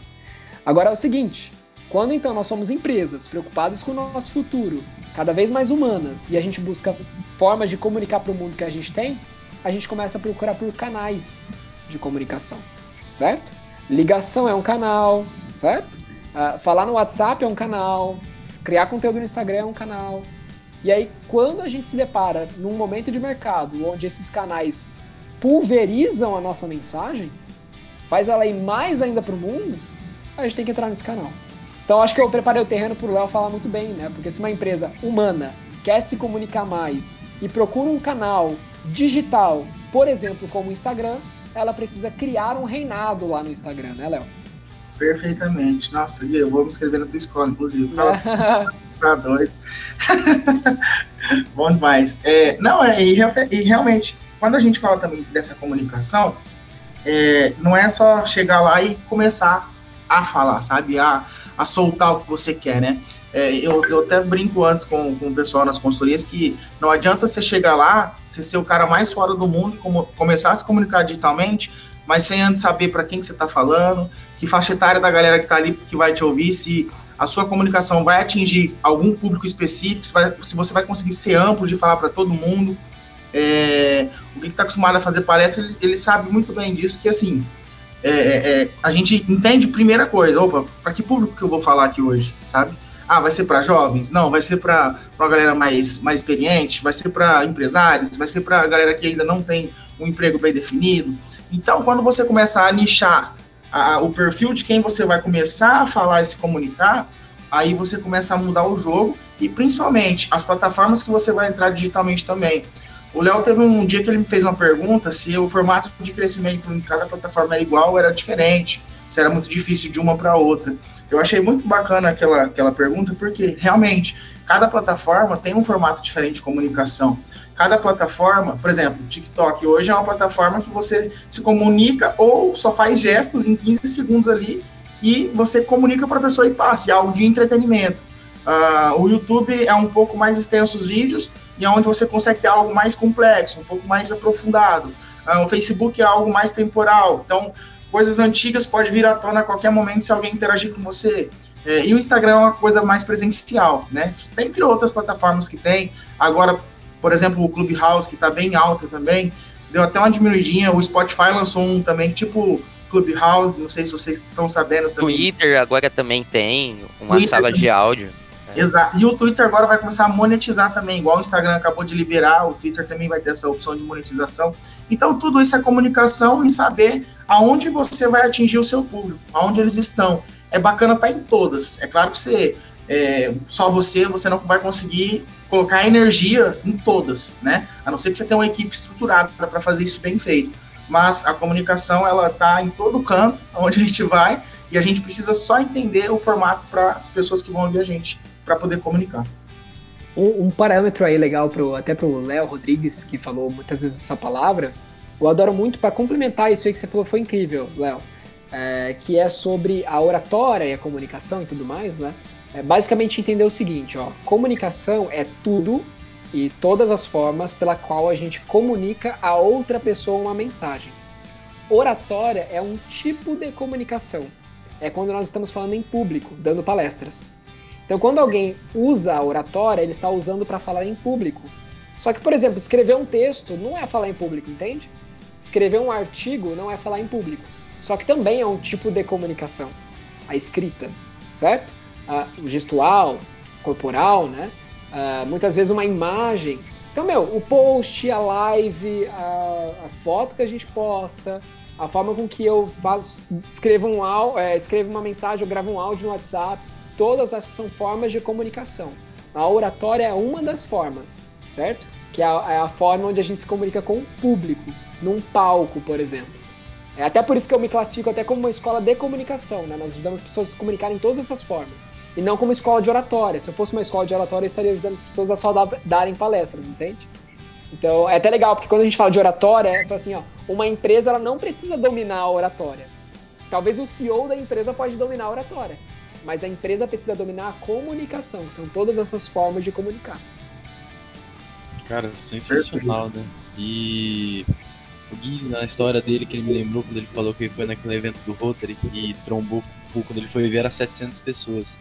Agora é o seguinte: quando então nós somos empresas preocupadas com o nosso futuro, cada vez mais humanas, e a gente busca formas de comunicar para o mundo que a gente tem, a gente começa a procurar por canais de comunicação, certo? Ligação é um canal, certo? Uh, falar no WhatsApp é um canal, criar conteúdo no Instagram é um canal. E aí, quando a gente se depara num momento de mercado onde esses canais pulverizam a nossa mensagem, faz ela ir mais ainda para o mundo, a gente tem que entrar nesse canal. Então, acho que eu preparei o terreno para o Léo falar muito bem, né? Porque se uma empresa humana quer se comunicar mais e procura um canal digital, por exemplo, como o Instagram, ela precisa criar um reinado lá no Instagram, né, Léo? Perfeitamente. Nossa, Gui, eu vou me inscrever na tua escola, inclusive. Fala, [laughs] tá doido. [laughs] Bom demais. É, não, é, e, e, realmente, quando a gente fala também dessa comunicação, é, não é só chegar lá e começar a falar, sabe? A, a soltar o que você quer, né? É, eu, eu, até brinco antes com, com o pessoal nas consultorias que não adianta você chegar lá, você ser o cara mais fora do mundo como, começar a se comunicar digitalmente, mas sem antes saber para quem que você está falando, que faixa etária da galera que está ali que vai te ouvir, se a sua comunicação vai atingir algum público específico, se, vai, se você vai conseguir ser amplo de falar para todo mundo. É, o que está acostumado a fazer palestra, ele, ele, sabe muito bem disso, que assim, é, é, é a gente entende primeira coisa, opa, para que público que eu vou falar aqui hoje, sabe? Ah, vai ser para jovens? Não, vai ser para uma galera mais, mais experiente, vai ser para empresários, vai ser para a galera que ainda não tem um emprego bem definido. Então, quando você começa a nichar a, o perfil de quem você vai começar a falar e se comunicar, aí você começa a mudar o jogo e principalmente as plataformas que você vai entrar digitalmente também. O Léo teve um dia que ele me fez uma pergunta se o formato de crescimento em cada plataforma era igual ou era diferente, se era muito difícil de uma para outra. Eu achei muito bacana aquela, aquela pergunta, porque realmente cada plataforma tem um formato diferente de comunicação cada plataforma, por exemplo, TikTok hoje é uma plataforma que você se comunica ou só faz gestos em 15 segundos ali e você comunica para a pessoa e passa, é algo de entretenimento. Uh, o YouTube é um pouco mais extenso os vídeos e é onde você consegue ter algo mais complexo, um pouco mais aprofundado. Uh, o Facebook é algo mais temporal, então coisas antigas pode vir à tona a qualquer momento se alguém interagir com você. É, e o Instagram é uma coisa mais presencial, né? Entre outras plataformas que tem. Agora, por exemplo, o Clubhouse, que está bem alta também, deu até uma diminuidinha. O Spotify lançou um também, tipo Clubhouse, não sei se vocês estão sabendo também. Twitter agora também tem uma Twitter sala também. de áudio. É. Exato. E o Twitter agora vai começar a monetizar também, igual o Instagram acabou de liberar, o Twitter também vai ter essa opção de monetização. Então, tudo isso é comunicação e saber aonde você vai atingir o seu público, aonde eles estão. É bacana estar tá em todas. É claro que você, é, só você, você não vai conseguir colocar energia em todas, né? A não ser que você tenha uma equipe estruturada para fazer isso bem feito. Mas a comunicação, ela tá em todo canto, [laughs] onde a gente vai, e a gente precisa só entender o formato para as pessoas que vão ouvir a gente, para poder comunicar. Um, um, parâmetro aí legal pro, até para o Léo Rodrigues, que falou muitas vezes essa palavra, eu adoro muito para complementar isso aí que você falou, foi incrível, Léo. É, que é sobre a oratória e a comunicação e tudo mais, né? É basicamente entender o seguinte, ó, comunicação é tudo e todas as formas pela qual a gente comunica a outra pessoa uma mensagem. Oratória é um tipo de comunicação. É quando nós estamos falando em público, dando palestras. Então, quando alguém usa a oratória, ele está usando para falar em público. Só que, por exemplo, escrever um texto não é falar em público, entende? Escrever um artigo não é falar em público. Só que também é um tipo de comunicação. A escrita, certo? uh, o gestual, corporal, né? Uh, muitas vezes uma imagem. Então, meu, o post, a live, a, a, foto que a gente posta, a forma com que eu faço, escrevo, um, é, escrevo uma mensagem, eu gravo um áudio no WhatsApp, todas essas são formas de comunicação. A oratória é uma das formas, certo? Que é a, é a forma onde a gente se comunica com o público, num palco, por exemplo. É até por isso que eu me classifico até como uma escola de comunicação, né? Nós ajudamos as pessoas a se comunicarem em todas essas formas e não como escola de oratória. Se eu fosse uma escola de oratória, eu estaria ajudando as pessoas a só dar, darem palestras, entende? Então é até legal, porque quando a gente fala de oratória, é assim, ó, uma empresa ela não precisa dominar a oratória. Talvez o CEO da empresa pode dominar a oratória, mas a empresa precisa dominar a comunicação, que são todas essas formas de comunicar. Cara, sensacional, né? E o Gui, na história dele, que ele me lembrou quando ele falou que ele foi naquele evento do Rotary e trombou quando ele foi ver era 700 pessoas.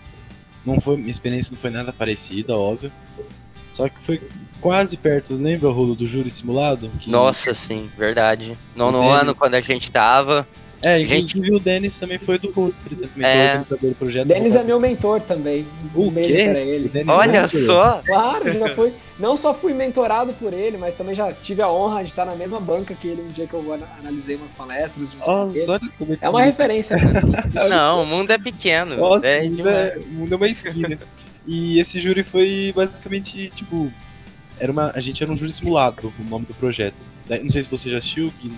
Não foi, minha experiência não foi nada parecida, óbvio. Só que foi quase perto, lembra o rolo do júri simulado? Que... Nossa, sim, verdade. No, no ano, quando a gente tava, É, Gente- inclusive o Denis também foi do Road, ele também É. organizador do projeto. Denis é meu mentor também. O Um beijo quê? pra ele. Denis Olha é, só. Claro, já [laughs] fui. Não só fui mentorado por ele, mas também já tive a honra de estar na mesma banca que ele um dia que eu ana- analisei umas palestras. Nossa, olha como É uma referência. [laughs] Não, o mundo é pequeno. Nossa, é o mundo é, o mundo é uma esquina. e esse júri foi basicamente, tipo. Era uma, a gente era um júri simulado, o nome do projeto. Não sei se você já assistiu, Gui,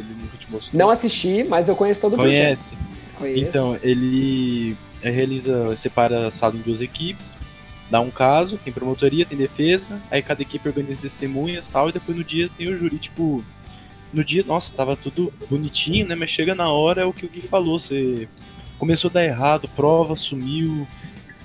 ele nunca te mostrou. Não assisti, mas eu conheço todo o projeto. Conhece? Conheço. Então, ele eh, realiza, separa a sala em duas equipes, dá um caso, tem promotoria, tem defesa, aí cada equipe organiza testemunhas e tal, e depois no dia tem o júri, tipo. No dia, nossa, tava tudo bonitinho, né? Mas chega na hora é o que o Gui falou, você começou a dar errado, prova sumiu,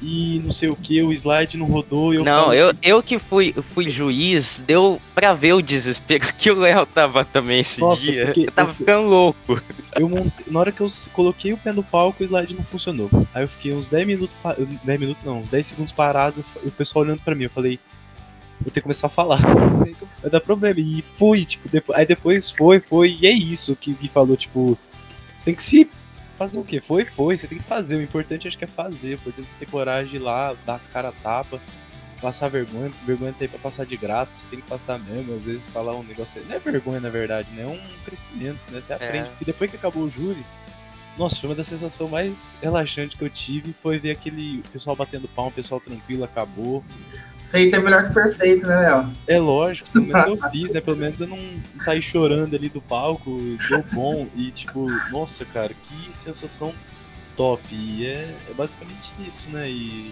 e não sei o que, o slide não rodou, eu Não, falo, eu, eu que fui, fui juiz, deu pra ver o desespero [laughs] que o Léo tava também esse Nossa, dia. Eu tava eu ficando louco. Eu montei- na hora que eu coloquei o pé no palco, o slide não funcionou. Aí eu fiquei uns 10 minutos, pa- 10 minutos não, uns 10 segundos parado, e o pessoal olhando pra mim, eu falei, vou ter que começar a falar. [laughs] Vai dar problema. E fui, tipo, depo- aí depois foi, foi, e é isso que o Gui falou, tipo, você tem que se fazer o quê? Foi, foi, você tem que fazer. O importante acho que é fazer, o importante é você ter coragem de ir lá, dar a cara a tapa. Passar vergonha, vergonha tem pra passar de graça, você tem que passar mesmo, às vezes falar um negócio aí. Não é vergonha, na verdade, né? É um crescimento, né? Você aprende. Porque depois que acabou o júri, nossa, foi uma das sensações mais relaxantes que eu tive. Foi ver aquele pessoal batendo palma, o pessoal tranquilo, acabou. Feito é melhor que perfeito, né, Léo? É lógico, pelo menos eu fiz, né? Pelo menos eu não saí chorando ali do palco, deu bom. E tipo, nossa, cara, que sensação top. E é, é basicamente isso, né? E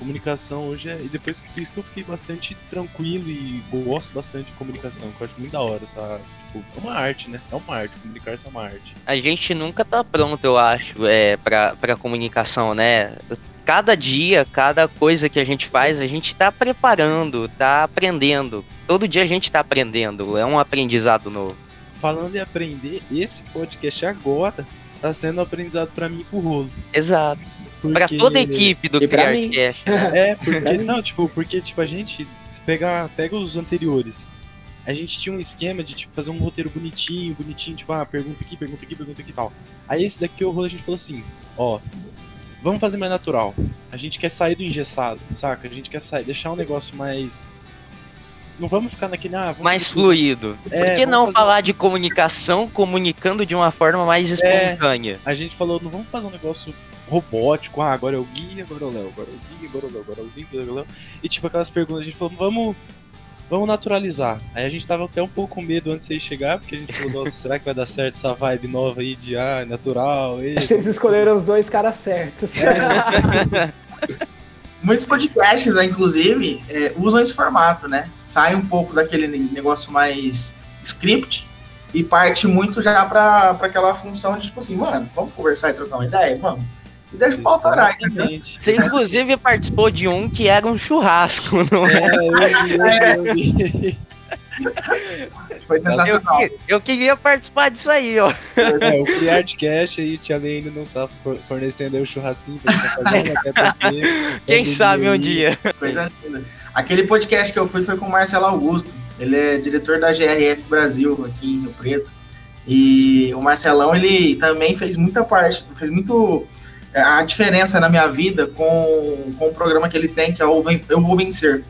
comunicação hoje é. E depois que fiz que eu fiquei bastante tranquilo e gosto bastante de comunicação, que eu acho muito da hora, sabe? Tipo, é uma arte, né? É uma arte, comunicar-se é uma arte. A gente nunca tá pronto, eu acho, é, pra, pra comunicação, né? Cada dia, cada coisa que a gente faz, a gente tá preparando, tá aprendendo. Todo dia a gente tá aprendendo, é um aprendizado novo. Falando em aprender, esse podcast agora tá sendo um aprendizado pra mim e pro rolo. Exato. Pra Porque- toda a equipe do. Criarcast. É, [laughs] porque não, tipo, porque tipo a gente se pegar, pega os anteriores. A gente tinha um esquema de tipo fazer um roteiro bonitinho, bonitinho, tipo, ah, pergunta aqui, pergunta aqui, pergunta aqui e tal. Aí esse daqui o rolo a gente falou assim, ó, vamos fazer mais natural. A gente quer sair do engessado, saca? A gente quer sair, deixar um negócio mais não vamos ficar naquele, ah, Mais fazer- fluido. É, Por que não fazer- falar de comunicação comunicando de uma forma mais espontânea? A gente falou, não vamos fazer um negócio robótico, ah, agora é o Gui, agora é o Léo, agora é o Gui, agora é o Léo, agora é o Gui, agora é o Léo. E tipo, aquelas perguntas, a gente falou, vamos, vamos naturalizar. Aí a gente tava até um pouco com medo antes de chegar, porque a gente falou, nossa, será que vai dar certo essa vibe nova aí de, ah, natural? e- Acho que eles escolheram os dois caras certos. [laughs] Muitos podcasts, né, inclusive, é, usam esse formato, né? Sai um pouco daquele negócio mais script e parte muito já pra aquela função de, tipo assim, mano, vamos conversar e trocar uma ideia? Vamos. E deixa o pau parar? Exatamente. Você inclusive participou de um que era um churrasco, não é? É, eu vi, eu vi. Foi Eu, sensacional. que- eu queria participar disso aí, ó. É, o Criartcast aí, Tia Lane não tá for- fornecendo aí o churrasquinho pra gente tá fazendo, até porque... [laughs] Quem sabe um aí. dia. Coisa linda. Aquele podcast que eu fui foi com o Marcelo Augusto. Ele é diretor da GRF Brasil aqui em Rio Preto. E o Marcelão, ele também fez muita parte, fez muito é, a diferença na minha vida com, com o programa que ele tem, que é o Eu Vou Vencer.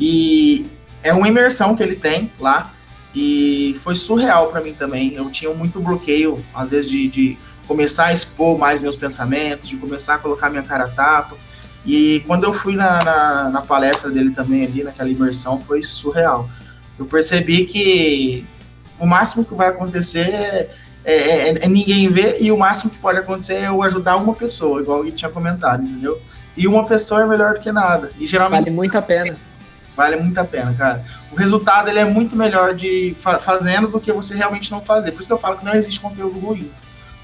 E é uma imersão que ele tem lá. E foi surreal para mim também. Eu tinha muito bloqueio, às vezes, de, de começar a expor mais meus pensamentos, de começar a colocar minha cara a tapa. E quando eu fui na, na, na palestra dele também ali, naquela imersão, foi surreal. Eu percebi que o máximo que vai acontecer é, é- é- é ninguém ver e o máximo que pode acontecer é eu ajudar uma pessoa, igual ele tinha comentado, entendeu? E uma pessoa é melhor do que nada. E geralmente Vale muito a pena. vale muito a pena, cara. O resultado ele é muito melhor de fa- fazendo do que você realmente não fazer. Por isso que eu falo que não existe conteúdo ruim.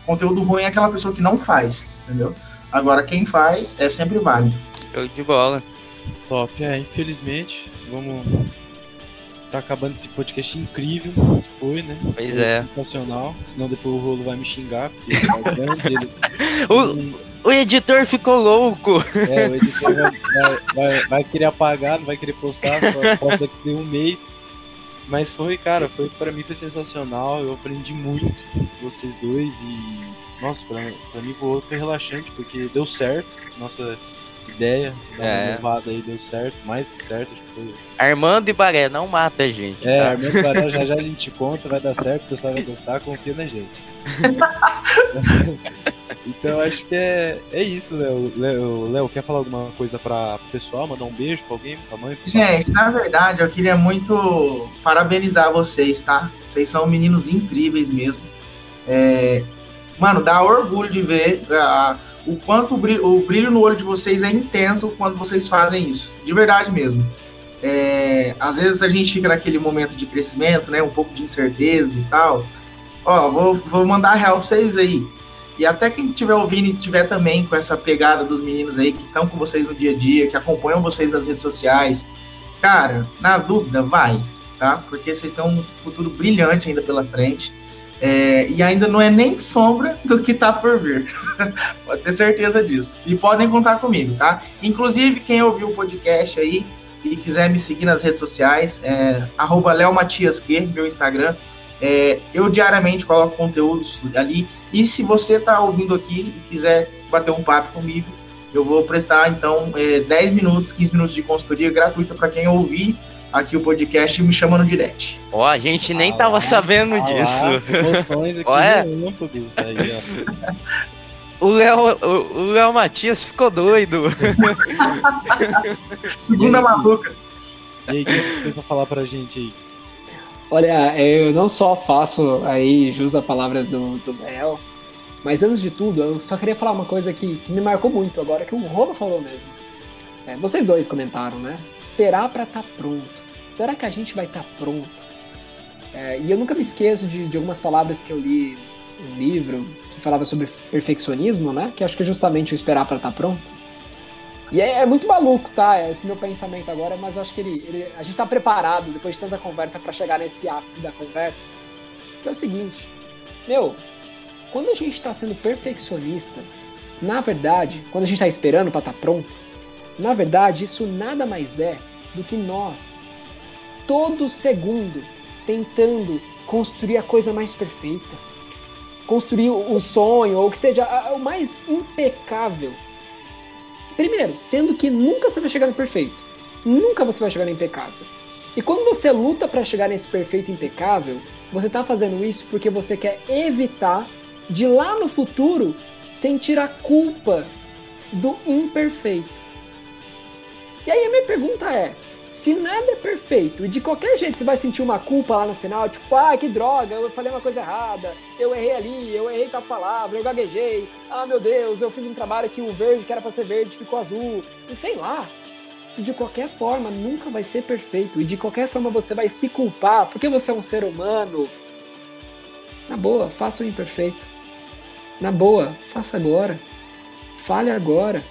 Conteúdo ruim é aquela pessoa que não faz, entendeu? Agora quem faz é sempre válido. Show de bola. Top, é, infelizmente, vamos. Tá acabando esse podcast incrível, que foi, né? Pois Foi é. Sensacional. Senão depois o rolo vai me xingar, porque ele é grande, ele. [laughs] O, o editor ficou louco. É, o editor vai, vai, vai- querer apagar, não vai querer postar, posta daqui a um mês. Mas foi, cara, foi para mim foi sensacional. Eu aprendi muito com vocês dois e nossa, pra, pra mim foi relaxante porque deu certo. Nossa ideia, É. renovada aí deu certo, mais que certo, acho que foi. Armando e Baré, não mata a gente. É, tá? Armando Baré, já já a gente conta, vai dar certo, o pessoal vai gostar, confia na gente. [laughs] então acho que é, é isso, Léo. Léo. Quer falar alguma coisa pra pro pessoal? Mandar um beijo pra alguém, pra mãe? pro pai? Gente, na verdade, eu queria muito parabenizar vocês, tá? Vocês são meninos incríveis mesmo. É, Mano, dá orgulho de ver ah, o quanto o brilho, o brilho no olho de vocês é intenso quando vocês fazem isso. De verdade mesmo. É, às vezes a gente fica naquele momento de crescimento, né? Um pouco de incerteza e tal. Ó, vou, vou mandar real pra vocês aí. E até quem estiver ouvindo e tiver também com essa pegada dos meninos aí que estão com vocês no dia a dia, que acompanham vocês nas redes sociais, cara, na dúvida, vai, tá? Porque vocês têm um futuro brilhante ainda pela frente. É, e ainda não é nem sombra do que tá por vir. [laughs] Pode ter certeza disso. E podem contar comigo, tá? Inclusive, quem ouviu o podcast aí e quiser me seguir nas redes sociais, é arroba leomatiasque, meu Instagram. É, eu diariamente coloco conteúdos ali. E se você tá ouvindo aqui e quiser bater um papo comigo, eu vou prestar, então, é, 10 minutos, 15 minutos de consultoria gratuita para quem ouvir aqui o podcast e me chama no direct. Ó, a gente nem Ah tava lá, sabendo Ah disso. lá, aqui Olha. aí, ó. [laughs] O Léo, o, o Léo Matias ficou doido. [laughs] Segunda maluca. E aí, o que tem pra falar pra gente aí? Olha, eu não só faço aí jus a palavra do, do Léo, mas antes de tudo, eu só queria falar uma coisa que, que me marcou muito agora, que o Roma falou mesmo. É, vocês dois comentaram, né? Esperar pra estar pronto. Será que a gente vai estar pronto? É, e eu nunca me esqueço de, de algumas palavras que eu li um livro que falava sobre perfeccionismo, né? Que acho que é justamente o esperar pra estar pronto. E é, é muito maluco, tá? Esse meu pensamento agora, mas eu acho que ele, ele- a gente tá preparado depois de tanta conversa pra chegar nesse ápice da conversa. Que é o seguinte, meu, quando a gente tá sendo perfeccionista, na verdade, quando a gente tá esperando pra estar pronto, na verdade, isso nada mais é do que nós, todo segundo, tentando construir a coisa mais perfeita, construir o sonho, ou que seja o mais impecável. Primeiro, sendo que nunca você vai chegar no perfeito. Nunca você vai chegar no impecável. E quando você luta para chegar nesse perfeito impecável, você tá fazendo isso porque você quer evitar de lá no futuro sentir a culpa do imperfeito. E aí a minha pergunta é: se nada é perfeito e de qualquer jeito você vai sentir uma culpa lá no final, tipo, ah, que droga, eu falei uma coisa errada, eu errei ali, eu errei tal palavra, eu gaguejei, ah, meu Deus, eu fiz um trabalho que o verde que era pra ser verde ficou azul, sei lá. Se de qualquer forma nunca vai ser perfeito e de qualquer forma você vai se culpar porque você é um ser humano, na boa, faça o imperfeito. Na boa, faça agora. Fale agora.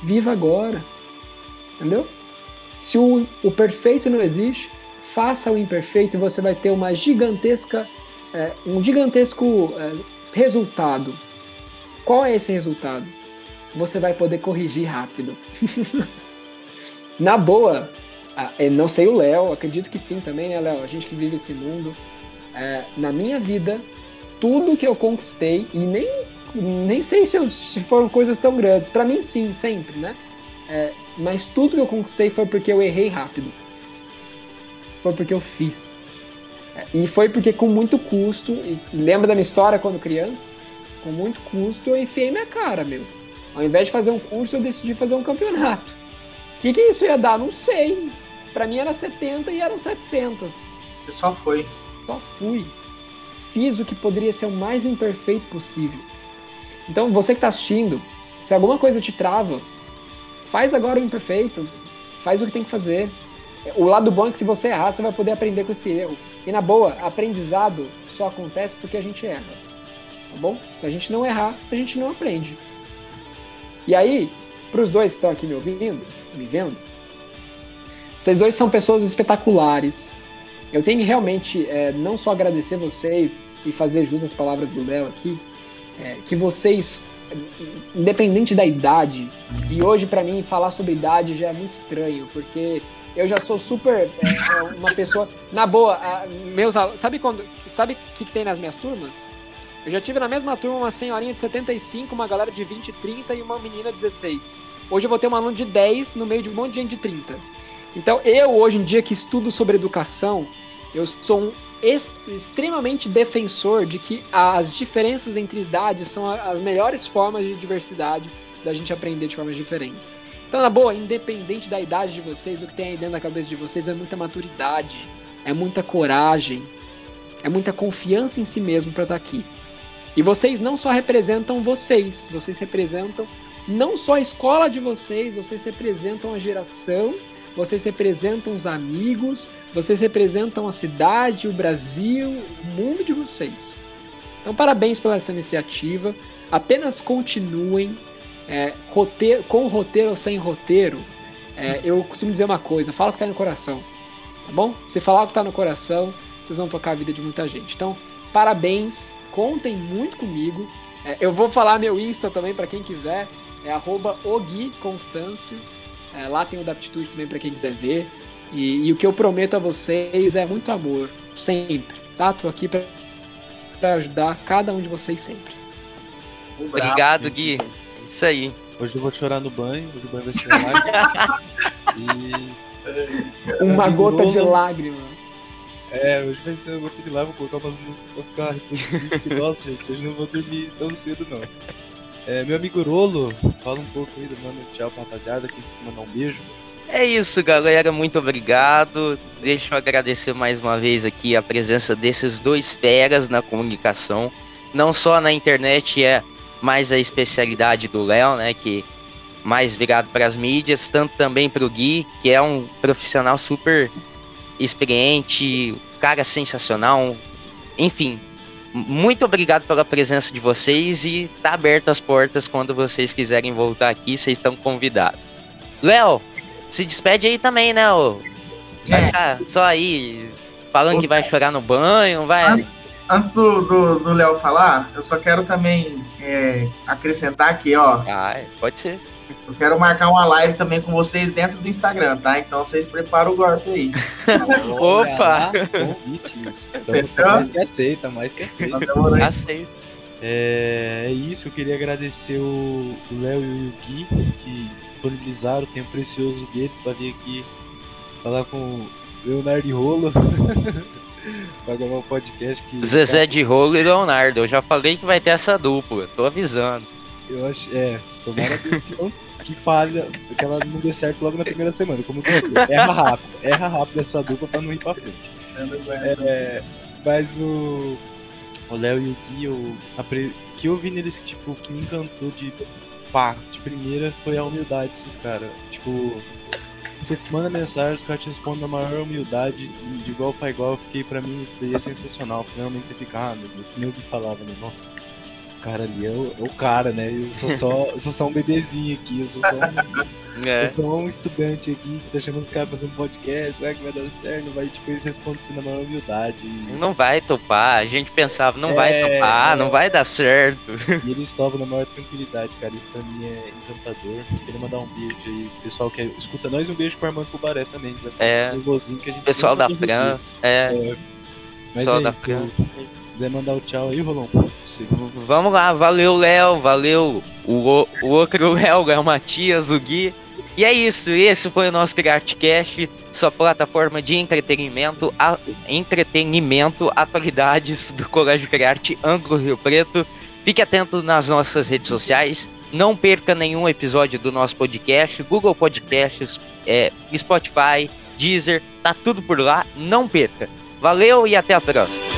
Viva agora. Entendeu? Se o, o perfeito não existe, faça o imperfeito e você vai ter uma gigantesca, é, um gigantesco é, resultado. Qual é esse resultado? Você vai poder corrigir rápido. [laughs] Na boa, não sei o Léo, acredito que sim também, né, Léo? A gente que vive esse mundo. É, na minha vida, tudo que eu conquistei, e nem, nem sei se, eu- se foram coisas tão grandes, pra mim sim, sempre, né? É, mas tudo que eu conquistei foi porque eu errei rápido. Foi porque eu fiz. É, E foi porque com muito custo, lembra da minha história quando criança? Com muito custo eu enfiei minha cara, meu. Ao invés de fazer um curso, eu decidi fazer um campeonato. O que, que isso ia dar? Não sei. Pra mim era 70 e eram 700. Você só foi. Só fui. Fiz o que poderia ser o mais imperfeito possível. Então, você que está assistindo, se alguma coisa te trava, faz agora o imperfeito. Faz o que tem que fazer. O lado bom é que se você errar, você vai poder aprender com esse erro. E na boa, aprendizado só acontece porque a gente erra. Tá bom? Se a gente não errar, a gente não aprende. E aí, para os dois que estão aqui me ouvindo, me vendo, vocês dois são pessoas espetaculares, eu tenho que realmente é, não só agradecer vocês e fazer jus às palavras do Léo aqui, é, que vocês, independente da idade, e hoje pra mim falar sobre idade já é muito estranho, porque eu já sou super é, é, uma pessoa. Na boa, a, meus Sabe quando. Sabe o que, que, tem nas minhas turmas? Eu já tive na mesma turma uma senhorinha de 75, uma galera de 20 e 30 e uma menina de 16. Hoje eu vou ter um aluno de 10 no meio de um monte de gente de 30. Então, eu, hoje em dia, que estudo sobre educação, eu sou um extremamente defensor de que as diferenças entre idades são as melhores formas de diversidade da gente aprender de formas diferentes. Então, na boa, independente da idade de vocês, o que tem aí dentro da cabeça de vocês é muita maturidade, é muita coragem, é muita confiança em si mesmo para estar tá aqui. E vocês não só representam vocês, vocês representam não só a escola de vocês, vocês representam a geração, vocês representam os amigos, vocês representam a cidade, o Brasil, o mundo de vocês. Então, parabéns pela essa iniciativa. Apenas continuem é, roteiro, com roteiro ou sem roteiro, é, eu costumo dizer uma coisa: fala o que está no coração, tá bom? Se falar o que está no coração, vocês vão tocar a vida de muita gente. Então, parabéns, contem muito comigo. É, eu vou falar meu Insta também para quem quiser, é @oguiconstâncio. É, lá tem o da aptitude também para quem quiser ver. E, e, o que eu prometo a vocês é muito amor, sempre, tá? Tô aqui para ajudar cada um de vocês sempre. Obrigado, Gui. Isso aí. Hoje eu vou chorar no banho, hoje o banho vai ser lágrima. e. Uma gota de lágrima. É, hoje vai ser uma gota de lágrima, vou colocar umas músicas pra ficar reflexivo. Nossa, gente, hoje não vou dormir tão cedo, não. É, meu amigo Rolo, fala um pouco aí, manda tchau pra rapaziada, quem quiser mandar um beijo. É isso, galera. Muito obrigado. Deixa eu agradecer mais uma vez aqui a presença desses dois feras na comunicação. Não só na internet, é mais a especialidade do Léo, né, que mais virado para as mídias, tanto também para o Gui, que é um profissional super experiente, cara sensacional, enfim. Muito obrigado pela presença de vocês e tá aberto as portas quando vocês quiserem voltar aqui, vocês estão convidados. Léo, se despede aí também, né? Ô? Vai é. ficar só aí falando que vai chorar no banho, vai. Antes, antes do Léo falar, eu só quero também é, acrescentar aqui, ó. Ah, pode ser. Eu quero marcar uma live também com vocês dentro do Instagram, tá? Então vocês preparam o golpe aí. [laughs] Opa! Convites. Então, mais que aceita, mais que aceita. Aceito. É, é, isso, eu queria agradecer o Léo e o Gui que disponibilizaram o tempo precioso deles para vir aqui falar com o Leonardo Rolo. [laughs] Vai gravar um podcast que. Zezé de Rolo e Leonardo. Eu já falei que vai ter essa dupla, tô avisando. Eu acho. É, tomara que não. Que falha, que ela não dê certo logo na primeira semana. Como eu erra rápido, erra rápido essa dupla pra não ir pra frente. É, mas o. O Léo e o Gui, o que eu vi neles, tipo, que me encantou de pá, de primeira foi a humildade desses caras. Tipo, você manda mensagem, os caras te respondem na maior humildade, de igual para igual. Eu fiquei, pra mim, isso daí é sensacional. Porque normalmente você fica, ah, meu Deus, que nem o que falava, né? Nossa, cara ali é o, é o, cara, né? Eu sou só, eu sou só um bebezinho aqui, eu sou só um, é. sou só um estudante aqui que tá chamando os caras pra fazer um podcast, será que vai dar certo? Vai, tipo, eles respondem assim na maior humildade. Não vai topar, a gente pensava, não é, vai topar, é. não vai dar certo. E eles topam na maior tranquilidade, cara, isso pra mim é encantador. Queria mandar um beijo aí pro pessoal que escuta nós, um beijo pro Armando Cubaré também, é. Um que a gente Pessoal da França, é. é. Mas Pessoal é da França quiser mandar o tchau aí, Rolão. Vamos lá, valeu, Léo, valeu o, o outro Léo, Léo Matias, o Gui. E é isso, esse foi o nosso CriArtCast, sua plataforma de entretenimento, a, entretenimento, atualidades do Colégio Criarte Ângulo Rio Preto. Fique atento nas nossas redes sociais, não perca nenhum episódio do nosso podcast, Google Podcasts, é, Spotify, Deezer, tá tudo por lá, não perca. Valeu e até a próxima.